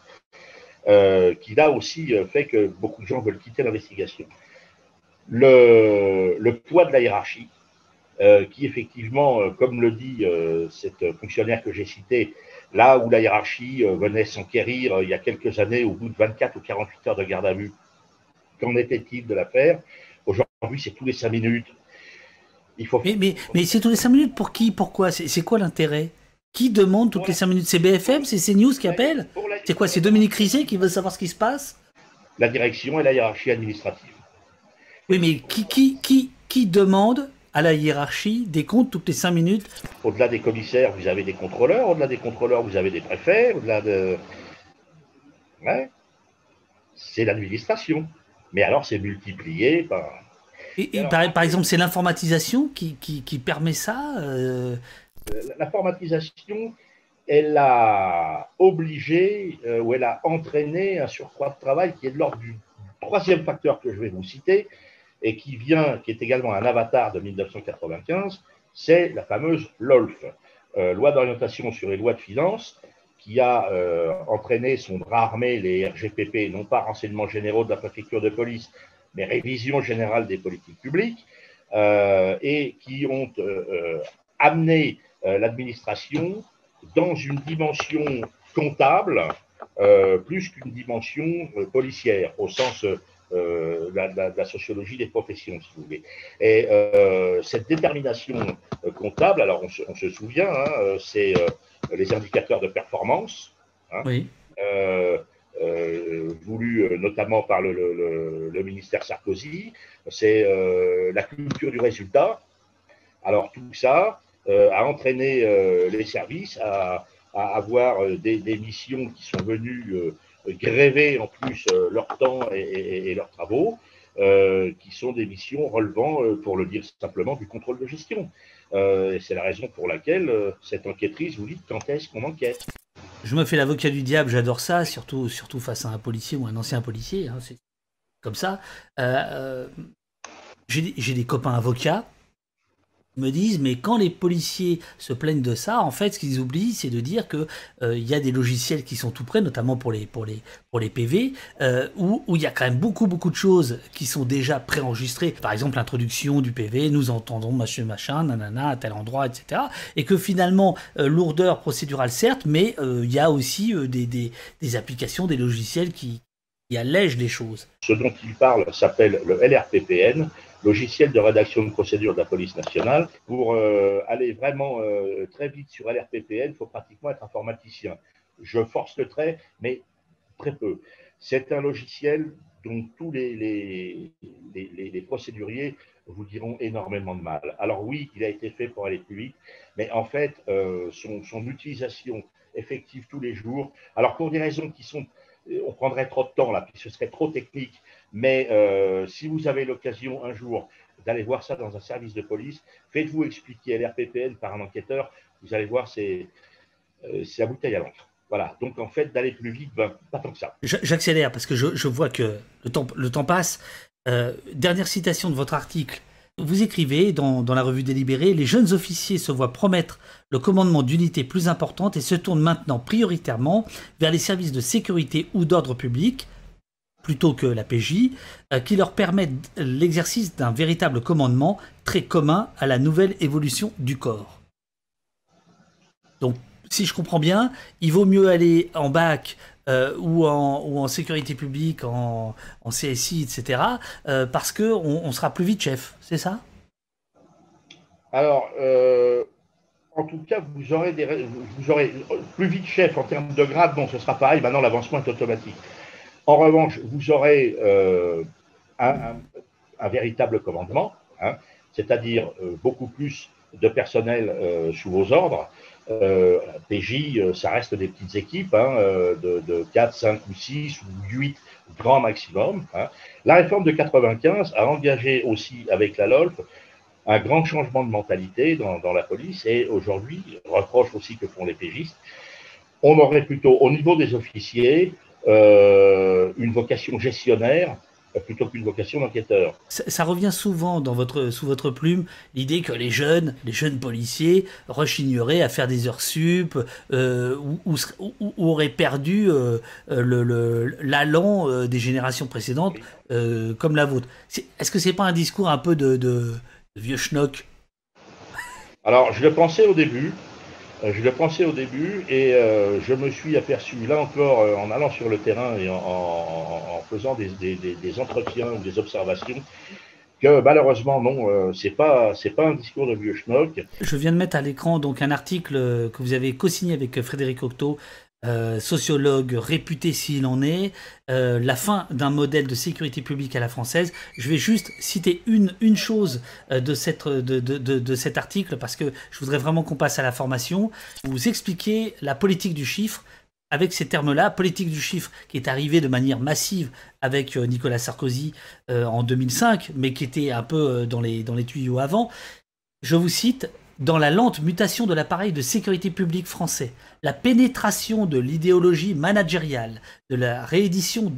euh, qui là aussi fait que beaucoup de gens veulent quitter l'investigation. Le, poids de la hiérarchie, qui effectivement, comme le dit cette fonctionnaire que j'ai citée, là où la hiérarchie venait s'enquérir il y a quelques années au bout de 24 ou 48 heures de garde à vue, qu'en était-il de l'affaire? Aujourd'hui, c'est tous les cinq minutes, Il faut... Mais, mais, mais c'est tous les 5 minutes pour qui? Pourquoi? C'est quoi l'intérêt? Qui demande toutes les 5 minutes? C'est BFM C'est CNews qui appelle? C'est quoi? C'est Dominique Rizet qui veut savoir ce qui se passe? La direction et la hiérarchie administrative. Oui, mais qui, qui, qui, qui demande à la hiérarchie des comptes toutes les 5 minutes? Au-delà des commissaires, vous avez des contrôleurs. Au-delà des contrôleurs, vous avez des préfets. Au-delà de. Ouais. C'est l'administration. Mais alors, c'est multiplié par. Et, par, exemple, c'est l'informatisation qui, qui, permet ça euh L'informatisation, elle a obligé euh, ou elle a entraîné un surcroît de travail qui est de l'ordre du troisième facteur que je vais vous citer, et qui vient, qui est également un avatar de 1995, c'est la fameuse LOLF, euh, loi d'orientation sur les lois de finances, qui a euh, entraîné son bras armé, les RGPP, non pas renseignements généraux de la préfecture de police, mais révision générale des politiques publiques, euh, et qui ont amené l'administration dans une dimension comptable plus qu'une dimension policière, au sens euh, la, la, sociologie des professions, si vous voulez. Et euh, cette détermination euh, comptable, alors on se, souvient, hein, c'est les indicateurs de performance, hein, oui. Voulus notamment par le, ministère Sarkozy, c'est la culture du résultat. Alors tout ça a entraîné les services à, avoir des, missions qui sont venues gréver en plus euh, leur temps et, leurs travaux, euh, qui sont des missions relevant, euh, pour le dire simplement, du contrôle de gestion. c'est la raison pour laquelle cette enquêtrice vous dit quand est-ce qu'on enquête. Je me fais l'avocat du diable, j'adore ça, surtout, surtout face à un policier ou un ancien policier. Hein, c'est comme ça. J'ai des copains avocats me disent mais quand les policiers se plaignent de ça en fait ce qu'ils oublient c'est de dire que euh, il y a des logiciels qui sont tout prêts notamment pour les pour les pour les PV euh, où il y a quand même beaucoup beaucoup de choses qui sont déjà préenregistrées. Par exemple l'introduction du PV nous entendons machin machin nanana à tel endroit etc et que finalement euh, lourdeur procédurale certes mais il y a aussi des, des, des applications des logiciels qui, qui allègent les choses. Ce dont il parle s'appelle le LRPPN logiciel de rédaction de procédure de la police nationale. Pour euh, aller vraiment euh, très vite sur LRPPN, il faut pratiquement être informaticien. Je force le trait, mais très peu. C'est un logiciel dont tous les, procéduriers vous diront énormément de mal. Alors oui, il a été fait pour aller plus vite, mais en fait, euh, son, utilisation effective tous les jours, alors pour des raisons qui sont on prendrait trop de temps là, puis ce serait trop technique. Mais euh, si vous avez l'occasion un jour d'aller voir ça dans un service de police, faites-vous expliquer l'RPPN par un enquêteur. Vous allez voir, c'est euh, la bouteille à l'encre. Voilà. Donc en fait, d'aller plus vite, ben, pas tant que ça. J'accélère parce que je, vois que le temps, le temps passe. Euh, dernière citation de votre article. Vous écrivez dans, la revue délibérée, les jeunes officiers se voient promettre le commandement d'unités plus importantes et se tournent maintenant prioritairement vers les services de sécurité ou d'ordre public, plutôt que la PJ, euh, qui leur permettent l'exercice d'un véritable commandement très commun à la nouvelle évolution du corps. Donc, si je comprends bien, il vaut mieux aller en bac euh, ou, en, sécurité publique, en, CSI, etc., euh, parce qu'on on sera plus vite chef, c'est ça? Alors, euh, en tout cas, vous aurez, plus vite chef en termes de grade, bon, ce sera pareil, maintenant l'avancement est automatique. En revanche, vous aurez un, un, véritable commandement, hein, c'est-à-dire beaucoup plus de personnel sous vos ordres, euh, PJ, euh, ça reste des petites équipes hein, euh, de, 4, 5 ou 6 ou 8 grand maximum. Hein. La réforme de 95 a engagé aussi avec la LOLF un grand changement de mentalité dans, la police et aujourd'hui, reproche aussi que font les PJistes, on aurait plutôt au niveau des officiers une vocation gestionnaire plutôt qu'une vocation d'enquêteur. Ça, revient souvent dans votre, sous votre plume, l'idée que les jeunes, les jeunes policiers rechigneraient à faire des heures sup euh, ou, auraient perdu euh, euh l'allant des générations précédentes comme la vôtre. Est-ce que c'est pas un discours un peu de, de vieux schnock? Alors, je le pensais au début. Euh, je le pensais au début et euh, je me suis aperçu, là encore, euh, en allant sur le terrain et en, faisant des, entretiens ou des observations, que malheureusement non, euh, c'est pas c'est pas un discours de vieux schnock. Je viens de mettre à l'écran donc un article que vous avez co-signé avec Frédéric Octo, euh, sociologue réputé s'il en est, euh, la fin d'un modèle de sécurité publique à la française. Je vais juste citer une, une chose de, cette, de, de, de, cet article parce que je voudrais vraiment qu'on passe à la formation. Vous expliquez la politique du chiffre avec ces termes-là, politique du chiffre qui est arrivée de manière massive avec euh, Nicolas Sarkozy euh, en 2005, mais qui était un peu euh, dans les, dans les tuyaux avant, je vous cite, dans la lente mutation de l'appareil de sécurité publique français, la pénétration de l'idéologie managériale, de la réédition,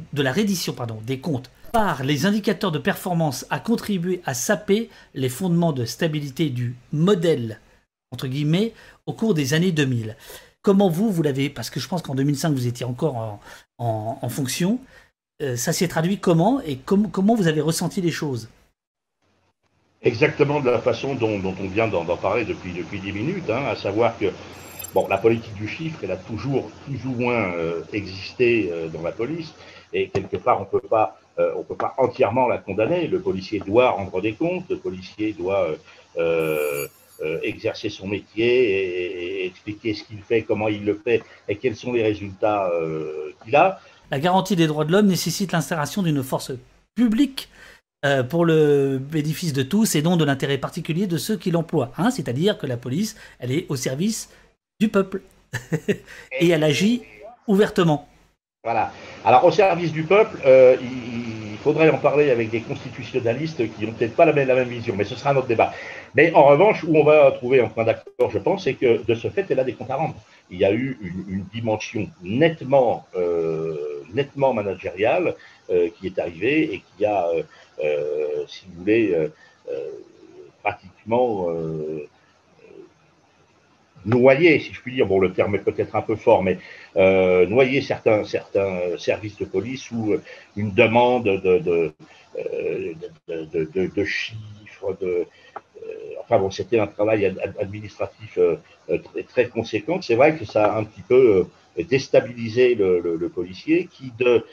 pardon, des comptes par les indicateurs de performance a contribué à saper les fondements de stabilité du modèle, au cours des années 2000. Comment vous, vous l'avez, parce que je pense qu'en 2005, vous étiez encore en, fonction, euh, ça s'est traduit comment et comment vous avez ressenti les choses? Exactement de la façon dont, on vient d'en parler depuis, depuis 10 minutes, hein, à savoir que bon, la politique du chiffre, elle a toujours plus ou moins euh, existé euh, dans la police, et quelque part, on peut pas, on peut pas entièrement la condamner. Le policier doit rendre des comptes, le policier doit euh, exercer son métier et, expliquer ce qu'il fait, comment il le fait et quels sont les résultats euh, qu'il a. La garantie des droits de l'homme nécessite l'installation d'une force publique euh, pour le bénéfice de tous et non de l'intérêt particulier de ceux qui l'emploient. Hein, C'est-à-dire que la police, elle est au service du peuple et elle agit ouvertement. Voilà. Alors au service du peuple, il faudrait en parler avec des constitutionnalistes qui n'ont peut-être pas la même, vision, mais ce sera un autre débat. Mais en revanche, où on va trouver un point d'accord, je pense, c'est que de ce fait, elle a des comptes à rendre. Il y a eu une, dimension nettement, euh, nettement managériale euh, qui est arrivée et qui a, euh, si vous voulez, pratiquement noyer, si je puis dire, bon, le terme est peut-être un peu fort, mais euh, noyer certains, certains services de police ou une demande de, euh, chiffres, de, euh, enfin bon, c'était un travail administratif très, conséquent. C'est vrai que ça a un petit peu déstabilisé le, le, policier qui, de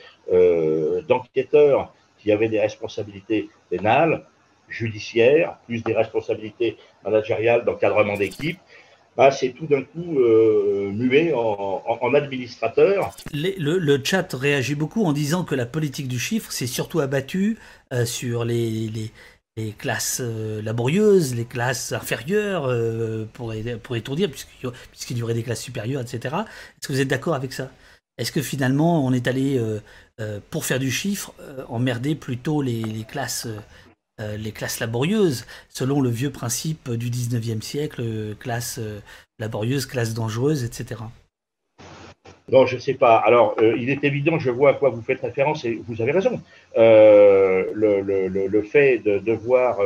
d'enquêteurs qui avaient des responsabilités pénales, judiciaires, plus des responsabilités managériales d'encadrement d'équipe, bah, c'est tout d'un coup euh, muet en, administrateur. le, chat réagit beaucoup en disant que la politique du chiffre s'est surtout abattue euh, sur les, les, classes euh, laborieuses, les classes inférieures, pour, pour étourdir, puisqu'il y aurait des classes supérieures, etc. Est-ce que vous êtes d'accord avec ça? Est-ce que finalement on est allé, pour faire du chiffre, emmerder plutôt les, classes euh, les classes laborieuses, selon le vieux principe du 19e siècle, euh, classe euh, laborieuse, classe dangereuse, etc. Non, je ne sais pas. Alors, il est évident, je vois à quoi vous faites référence, et vous avez raison. le, fait de devoir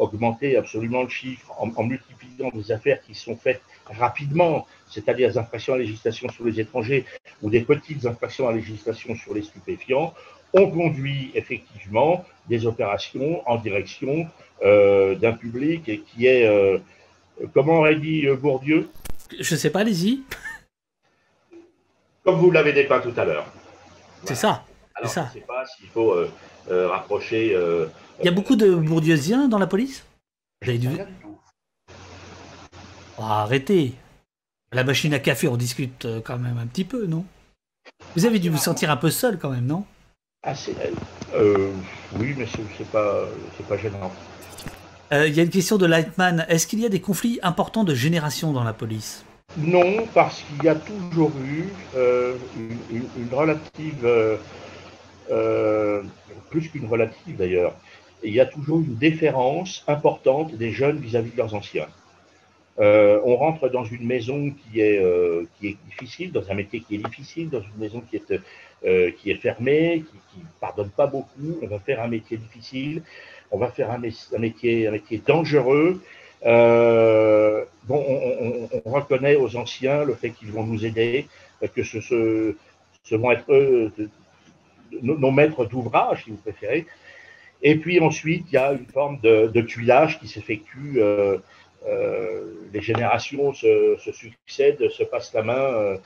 augmenter absolument le chiffre en, multipliant des affaires qui sont faites rapidement, c'est-à-dire des infractions à législation sur les étrangers ou des petites infractions à législation sur les stupéfiants, on conduit effectivement des opérations en direction euh, d'un public qui est, euh, comment aurait dit euh, Bourdieu? Je ne sais pas, allez-y. Comme vous l'avez dépeint tout à l'heure. C'est ça. Alors, ça. je ne sais pas s'il faut rapprocher. Il y a beaucoup de bourdieusiens dans la police? Dû... Oh, arrêtez. La machine à café, on discute quand même un petit peu, non? Vous avez dû vous sentir un peu seul quand même, non? Assez euh, Oui, mais c'est pas, pas gênant. Euh, il y a une question de Lightman. Est-ce qu'il y a des conflits importants de génération dans la police? Non, parce qu'il y a toujours eu euh, une, relative, plus qu'une relative d'ailleurs, il y a toujours une déférence importante des jeunes vis-à-vis de leurs anciens. on rentre dans une maison qui est, difficile, dans un métier qui est difficile, dans une maison qui est euh, qui ne pardonne pas beaucoup. On va faire un métier difficile, on va faire un métier dangereux. Euh, bon, on, reconnaît aux anciens le fait qu'ils vont nous aider, que ce, vont être eux nos, maîtres d'ouvrage, si vous préférez. Et puis ensuite, il y a une forme de, tuilage qui s'effectue. Euh, les générations se, se, succèdent, se passent la main.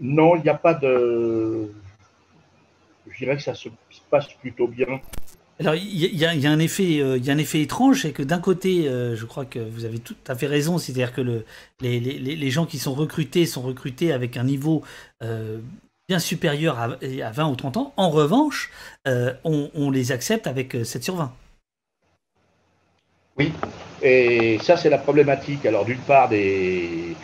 non, il n'y a pas de, je dirais que ça se passe plutôt bien. Alors, il y, a un effet, étrange, c'est que d'un côté, je crois que vous avez tout à fait raison, c'est-à-dire que le, les, gens qui sont recrutés sont recrutés avec un niveau bien supérieur à, à, 20 ou 30 ans. En revanche, on, on, les accepte avec 7 sur 20. Oui, et ça c'est la problématique. Alors d'une part de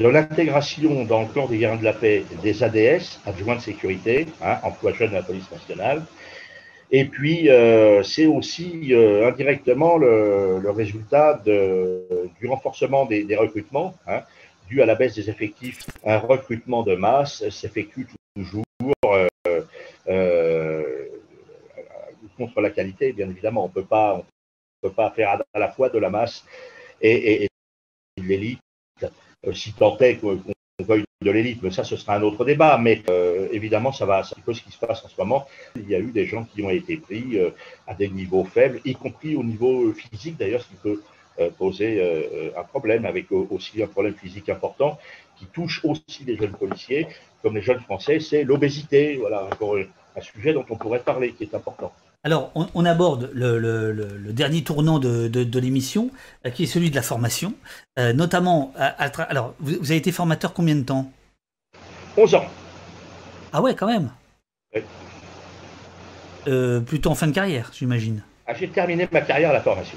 l'intégration dans le corps des gardiens de la paix des ADS, adjoints de sécurité, hein, emploi jeune de la police nationale. Et puis euh, c'est aussi euh, indirectement le, le résultat de, du renforcement des, des recrutements, hein, dû à la baisse des effectifs. Un recrutement de masse s'effectue toujours euh, euh contre la qualité, bien évidemment. On ne peut pas faire à la fois de la masse et, de l'élite, si tant est qu'on veuille de l'élite, mais ça, ce sera un autre débat. Mais euh, évidemment, ça va, c'est un peu ce qui se passe en ce moment. Il y a eu des gens qui ont été pris euh, à des niveaux faibles, y compris au niveau physique, d'ailleurs, ce qui peut poser un problème, avec aussi un problème physique important qui touche aussi les jeunes policiers, comme les jeunes français, c'est l'obésité. Voilà, encore un sujet dont on pourrait parler, qui est important. Alors, on, aborde le, dernier tournant de, l'émission, euh, qui est celui de la formation, euh, notamment. alors, vous, avez été formateur combien de temps? 11 ans. Ah ouais, quand même? Oui. Euh, plutôt en fin de carrière, j'imagine. Ah, j'ai terminé ma carrière à la formation.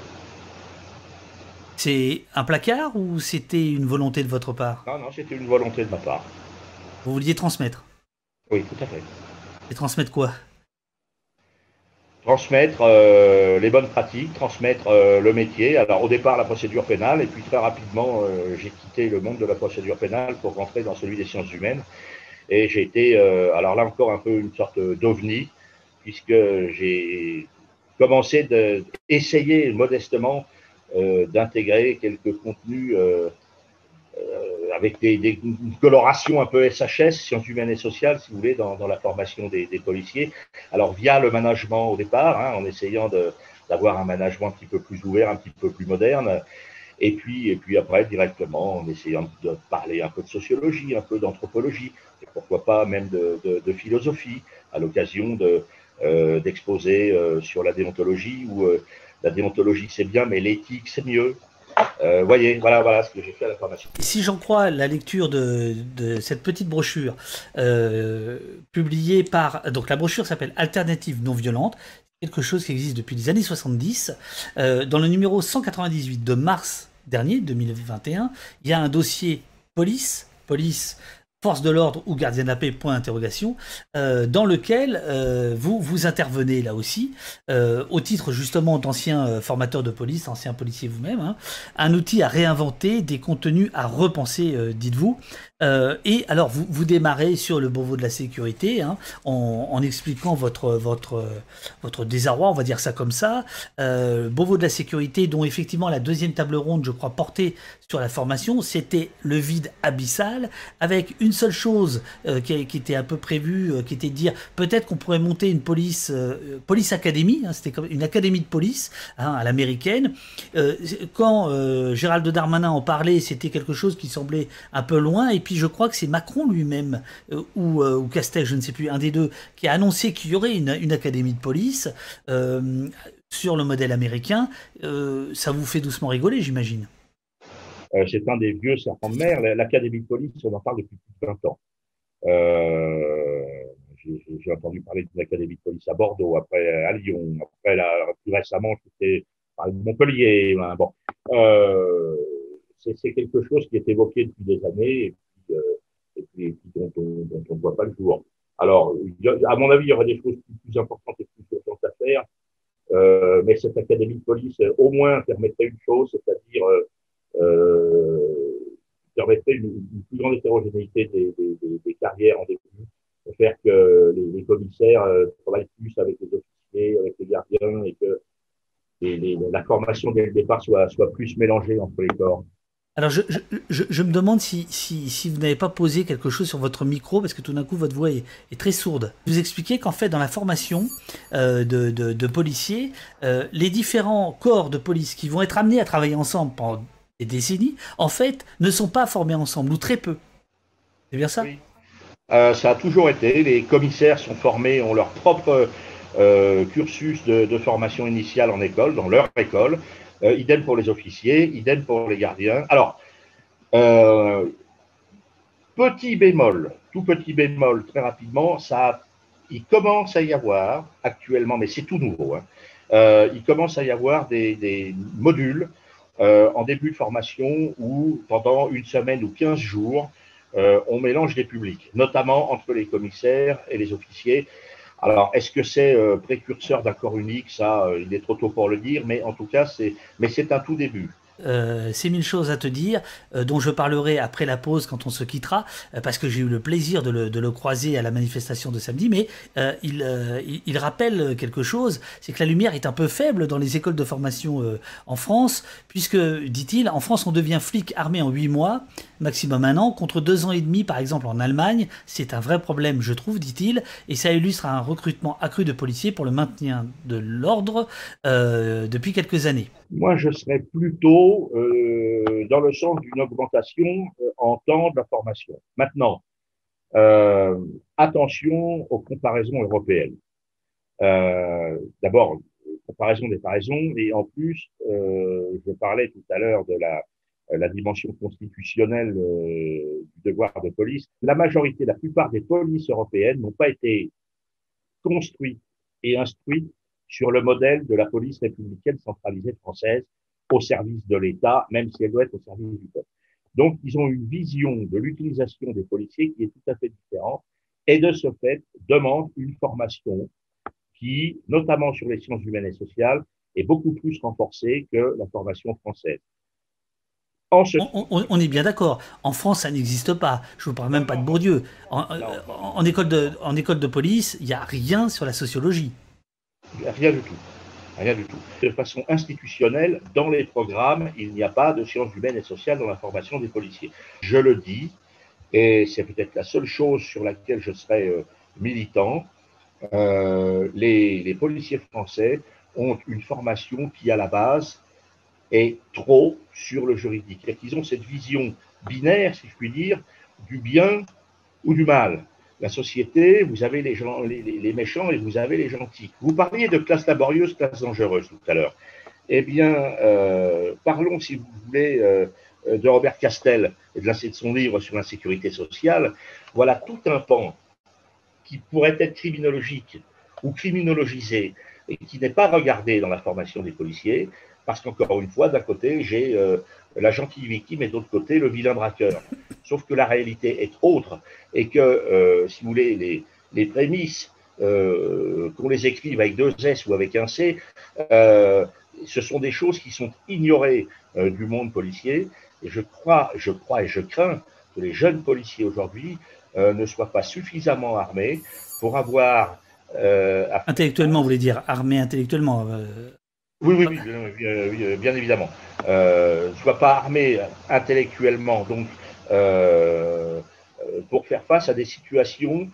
C'est un placard ou c'était une volonté de votre part? Non, non, c'était une volonté de ma part. Vous vouliez transmettre? Oui, tout à fait. Et transmettre quoi? Transmettre euh, les bonnes pratiques, transmettre euh, le métier. Alors au départ la procédure pénale et puis très rapidement euh, j'ai quitté le monde de la procédure pénale pour rentrer dans celui des sciences humaines. Et j'ai été, alors là encore un peu une sorte d'ovni puisque j'ai commencé d'essayer modestement d'intégrer quelques contenus avec des, des, une coloration un peu SHS, sciences humaines et sociales, si vous voulez, dans, dans la formation des, des, policiers. Alors via le management au départ, hein, en essayant d'avoir un management un petit peu plus ouvert, un petit peu plus moderne, et puis, et puis après directement en essayant de parler un peu de sociologie, un peu d'anthropologie, et pourquoi pas même de, de, de philosophie, à l'occasion euh, d'exposer euh, sur la déontologie, où euh, la déontologie c'est bien, mais l'éthique c'est mieux. Euh, voyez, voilà, ce que j'ai fait à la formation. Si j'en crois la lecture de, cette petite brochure euh, publiée par. Donc la brochure s'appelle Alternative non violente, quelque chose qui existe depuis les années 70. Euh, dans le numéro 198 de mars dernier, 2021, il y a un dossier police, police force de l'ordre ou gardien de paix, point d'interrogation, euh, dans lequel euh, vous vous intervenez là aussi, euh, au titre justement d'ancien formateur de police, ancien policier vous-même, hein, un outil à réinventer, des contenus à repenser, dites-vous. Et alors vous, vous démarrez sur le Beauvau de la sécurité, hein, en, expliquant votre, votre, votre désarroi, on va dire ça comme ça. Beauvau de la sécurité, dont effectivement la deuxième table ronde, je crois, portait sur la formation, c'était le vide abyssal, avec une seule chose euh, qui, était un peu prévue, euh, qui était de dire peut-être qu'on pourrait monter une police, euh, police académie, hein, c'était comme une académie de police hein, à l'américaine. quand Gérald Darmanin en parlait, c'était quelque chose qui semblait un peu loin, et je crois que c'est Macron lui-même, ou, ou Castex, je ne sais plus, un des deux, qui a annoncé qu'il y aurait une, académie de police sur le modèle américain. ça vous fait doucement rigoler, j'imagine. Euh, c'est un des vieux serpents de mer. L'Académie de police, on en parle depuis plus de 20 ans. Euh, j'ai entendu parler d'une académie de police à Bordeaux, après à Lyon, après là, plus récemment, c'était à Montpellier. Hein, bon, euh, c'est quelque chose qui est évoqué depuis des années puis, euh, et puis, dont, on, ne voit pas le jour. Alors, à mon avis, il y aurait des choses plus, importantes et plus urgentes à faire, euh, mais cette académie de police, au moins, permettrait une chose, c'est-à-dire euh, euh, permettrait une, plus grande hétérogénéité des, carrières en début, faire que les, commissaires euh, travaillent plus avec les officiers, avec les gardiens, et que la formation dès le départ soit plus mélangée entre les corps. Alors, je, je, me demande si, si, si vous n'avez pas posé quelque chose sur votre micro, parce que tout d'un coup, votre voix est, très sourde. Vous expliquez qu'en fait, dans la formation euh, de, policiers, euh, les différents corps de police qui vont être amenés à travailler ensemble pendant des décennies, en fait, ne sont pas formés ensemble, ou très peu. C'est bien ça? Euh, Ça a toujours été. Les commissaires sont formés, ont leur propre cursus de, formation initiale en école, dans leur école. Idem pour les officiers, idem pour les gardiens. Alors, petit bémol, tout petit bémol, très rapidement, ça, il commence à y avoir actuellement, mais c'est tout nouveau, hein, il commence à y avoir des modules euh, en début de formation où pendant une semaine ou 15 jours, euh, on mélange des publics, notamment entre les commissaires et les officiers. Alors, est-ce que c'est euh, précurseur d'un corps unique? Ça, il est trop tôt pour le dire, mais en tout cas, c'est, mais c'est un tout début. Euh, c'est mille choses à te dire, euh, dont je parlerai après la pause quand on se quittera, euh, parce que j'ai eu le plaisir de le, croiser à la manifestation de samedi, mais il, il, rappelle quelque chose, c'est que la lumière est un peu faible dans les écoles de formation en France, puisque, dit-il, en France on devient flic armé en huit mois, maximum un an, contre deux ans et demi par exemple en Allemagne, c'est un vrai problème je trouve, dit-il, et ça illustre un recrutement accru de policiers pour le maintien de l'ordre depuis quelques années. Moi, je serais plutôt euh, dans le sens d'une augmentation euh, en temps de la formation. Maintenant, euh, attention aux comparaisons européennes. Euh, D'abord, comparaison des paraisons, et en plus, euh, je parlais tout à l'heure de la, la dimension constitutionnelle du devoir de police. La majorité, la plupart des polices européennes n'ont pas été construites et instruites sur le modèle de la police républicaine centralisée française au service de l'État, même si elle doit être au service du peuple. Donc, ils ont une vision de l'utilisation des policiers qui est tout à fait différente et de ce fait demandent une formation qui, notamment sur les sciences humaines et sociales, est beaucoup plus renforcée que la formation française. On, est bien d'accord. En France, ça n'existe pas. Je ne vous parle même pas de Bourdieu. En, école, de, en école de police, il n'y a rien sur la sociologie. Rien du tout. Rien du tout. De façon institutionnelle, dans les programmes, il n'y a pas de sciences humaines et sociales dans la formation des policiers. Je le dis, et c'est peut-être la seule chose sur laquelle je serai euh, militant, euh, les, les, policiers français ont une formation qui, à la base, est trop sur le juridique. Ils ont cette vision binaire, si je puis dire, du bien ou du mal la société, vous avez les, gens, les, méchants et vous avez les gentils. Vous parliez de classe laborieuse, classe dangereuse tout à l'heure. Eh bien, euh, parlons, si vous voulez, euh, de Robert Castel et de son livre sur l'insécurité sociale. Voilà tout un pan qui pourrait être criminologique ou criminologisé et qui n'est pas regardé dans la formation des policiers, parce qu'encore une fois, d'un côté, j'ai euh, la gentille victime et d'autre côté, le vilain braqueur. Sauf que la réalité est autre et que, euh, si vous voulez, les, les prémices, euh, qu'on les écrive avec deux S ou avec un C, ce sont des choses qui sont ignorées du monde policier. Et je crois, je crois et je crains que les jeunes policiers aujourd'hui ne soient pas suffisamment armés pour avoir. intellectuellement, vous voulez dire armés intellectuellement oui, oui, oui, bien, évidemment. Euh, soient pas armés intellectuellement, donc euh, pour faire face à des situations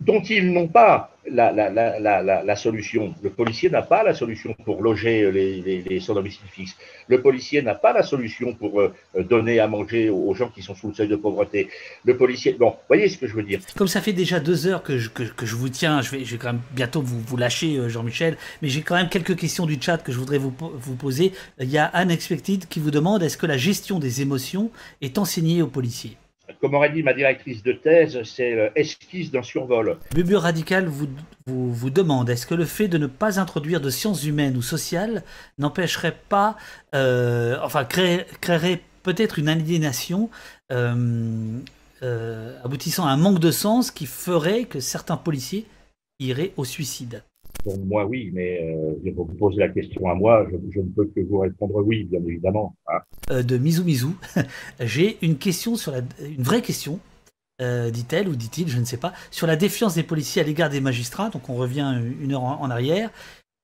dont ils n'ont pas la, la, la, solution. Le policier n'a pas la solution pour loger les, sans domicile fixe. Le policier n'a pas la solution pour euh, donner à manger aux gens qui sont sous le seuil de pauvreté. Le policier, bon, voyez ce que je veux dire. Comme ça fait déjà deux heures que je, que, que je vous tiens, je vais, je vais quand même bientôt vous, vous lâcher, euh, Jean-Michel, mais j'ai quand même quelques questions du chat que je voudrais vous, vous poser. Il y a Unexpected qui vous demande est-ce que la gestion des émotions est enseignée aux policiers? Comme aurait dit ma directrice de thèse, c'est l'esquisse d'un survol. Bubu Radical vous, vous, demande est-ce que le fait de ne pas introduire de sciences humaines ou sociales n'empêcherait pas, euh, enfin, créerait peut-être une aliénation euh, euh, aboutissant à un manque de sens qui ferait que certains policiers iraient au suicide? Pour moi, oui, mais euh, vous posez la question à moi, je, ne peux que vous répondre oui, bien évidemment. Hein. Euh, de Mizou Mizou, j'ai une question sur la, une vraie question, euh, dit-elle ou dit-il, je ne sais pas, sur la défiance des policiers à l'égard des magistrats. Donc on revient une heure en, arrière.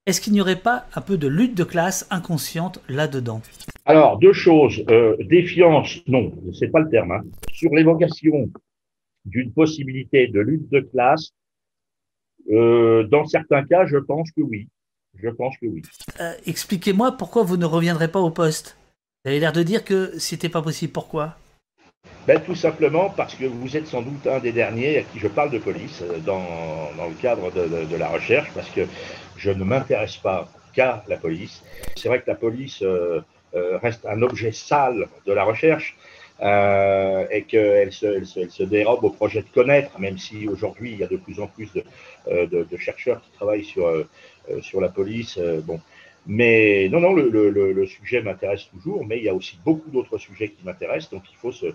Est-ce qu'il n'y aurait pas un peu de lutte de classe inconsciente là-dedans? Alors deux choses. Euh, défiance, non, c'est pas le terme. Hein. Sur l'évocation d'une possibilité de lutte de classe, euh, dans certains cas, je pense que oui. Je pense que oui. Euh, expliquez-moi pourquoi vous ne reviendrez pas au poste. Vous avez l'air de dire que c'était pas possible. Pourquoi? Ben, Tout simplement parce que vous êtes sans doute un des derniers à qui je parle de police dans, dans le cadre de, de, la recherche, parce que je ne m'intéresse pas qu'à la police. C'est vrai que la police euh, euh, reste un objet sale de la recherche. Euh, et qu'elle se, elle se, elle se, dérobe au projet de connaître, même si aujourd'hui il y a de plus en plus de, euh, de, de chercheurs qui travaillent sur, euh, sur la police. bon. Mais non, non, le, le, le sujet m'intéresse toujours, mais il y a aussi beaucoup d'autres sujets qui m'intéressent, donc il faut se,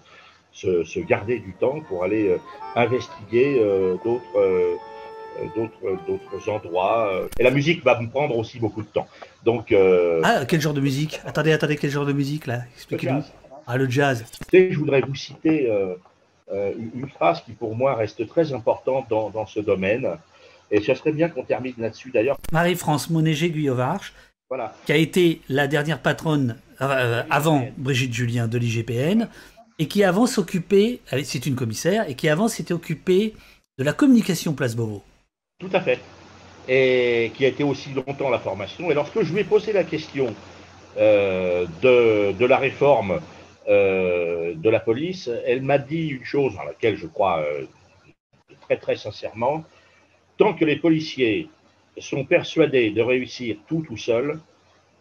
se, se, garder du temps pour aller investiguer d'autres d'autres d'autres endroits. Et la musique va me prendre aussi beaucoup de temps. Donc euh... ah quel genre de musique? Attendez attendez quel genre de musique là? Expliquez-nous. Ah le jazz. Je voudrais vous citer euh, euh, une phrase qui pour moi reste très importante dans, dans ce domaine. Et ce serait bien qu'on termine là-dessus d'ailleurs. Marie-France Monéger-Guyovarch, voilà. qui a été la dernière patronne euh, avant Brigitte Julien de l'IGPN, et qui avant s'occupait, c'est une commissaire, et qui avant s'était occupée de la communication Place Beauvau. Tout à fait. Et qui a été aussi longtemps la formation. Et lorsque je lui ai posé la question euh, de, de, la réforme euh, de la police, elle m'a dit une chose dans laquelle je crois euh, très très sincèrement, tant que les policiers sont persuadés de réussir tout tout seul,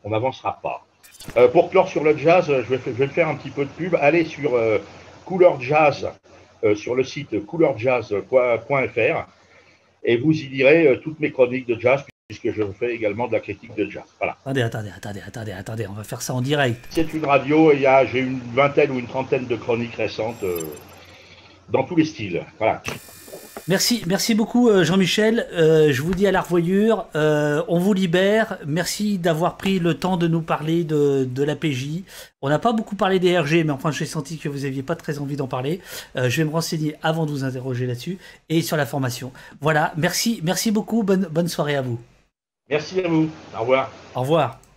on n'avancera pas. Euh, pour clore sur le jazz, je vais, je vais, faire un petit peu de pub. Allez sur Couleur Jazz, sur le site couleurjazz.fr et vous y lirez toutes mes chroniques de jazz puisque je fais également de la critique de jazz. Voilà. Attendez, attendez, attendez, attendez, attendez, on va faire ça en direct. C'est une radio et j'ai une vingtaine ou une trentaine de chroniques récentes euh, dans tous les styles. Voilà. Merci, merci beaucoup Jean-Michel. Euh, je vous dis à la revoyure. Euh, on vous libère. Merci d'avoir pris le temps de nous parler de, de la PJ. On n'a pas beaucoup parlé des RG, mais enfin j'ai senti que vous n'aviez pas très envie d'en parler. Euh, je vais me renseigner avant de vous interroger là-dessus et sur la formation. Voilà, merci, merci beaucoup. Bonne, bonne soirée à vous. Merci à vous. Au revoir. Au revoir.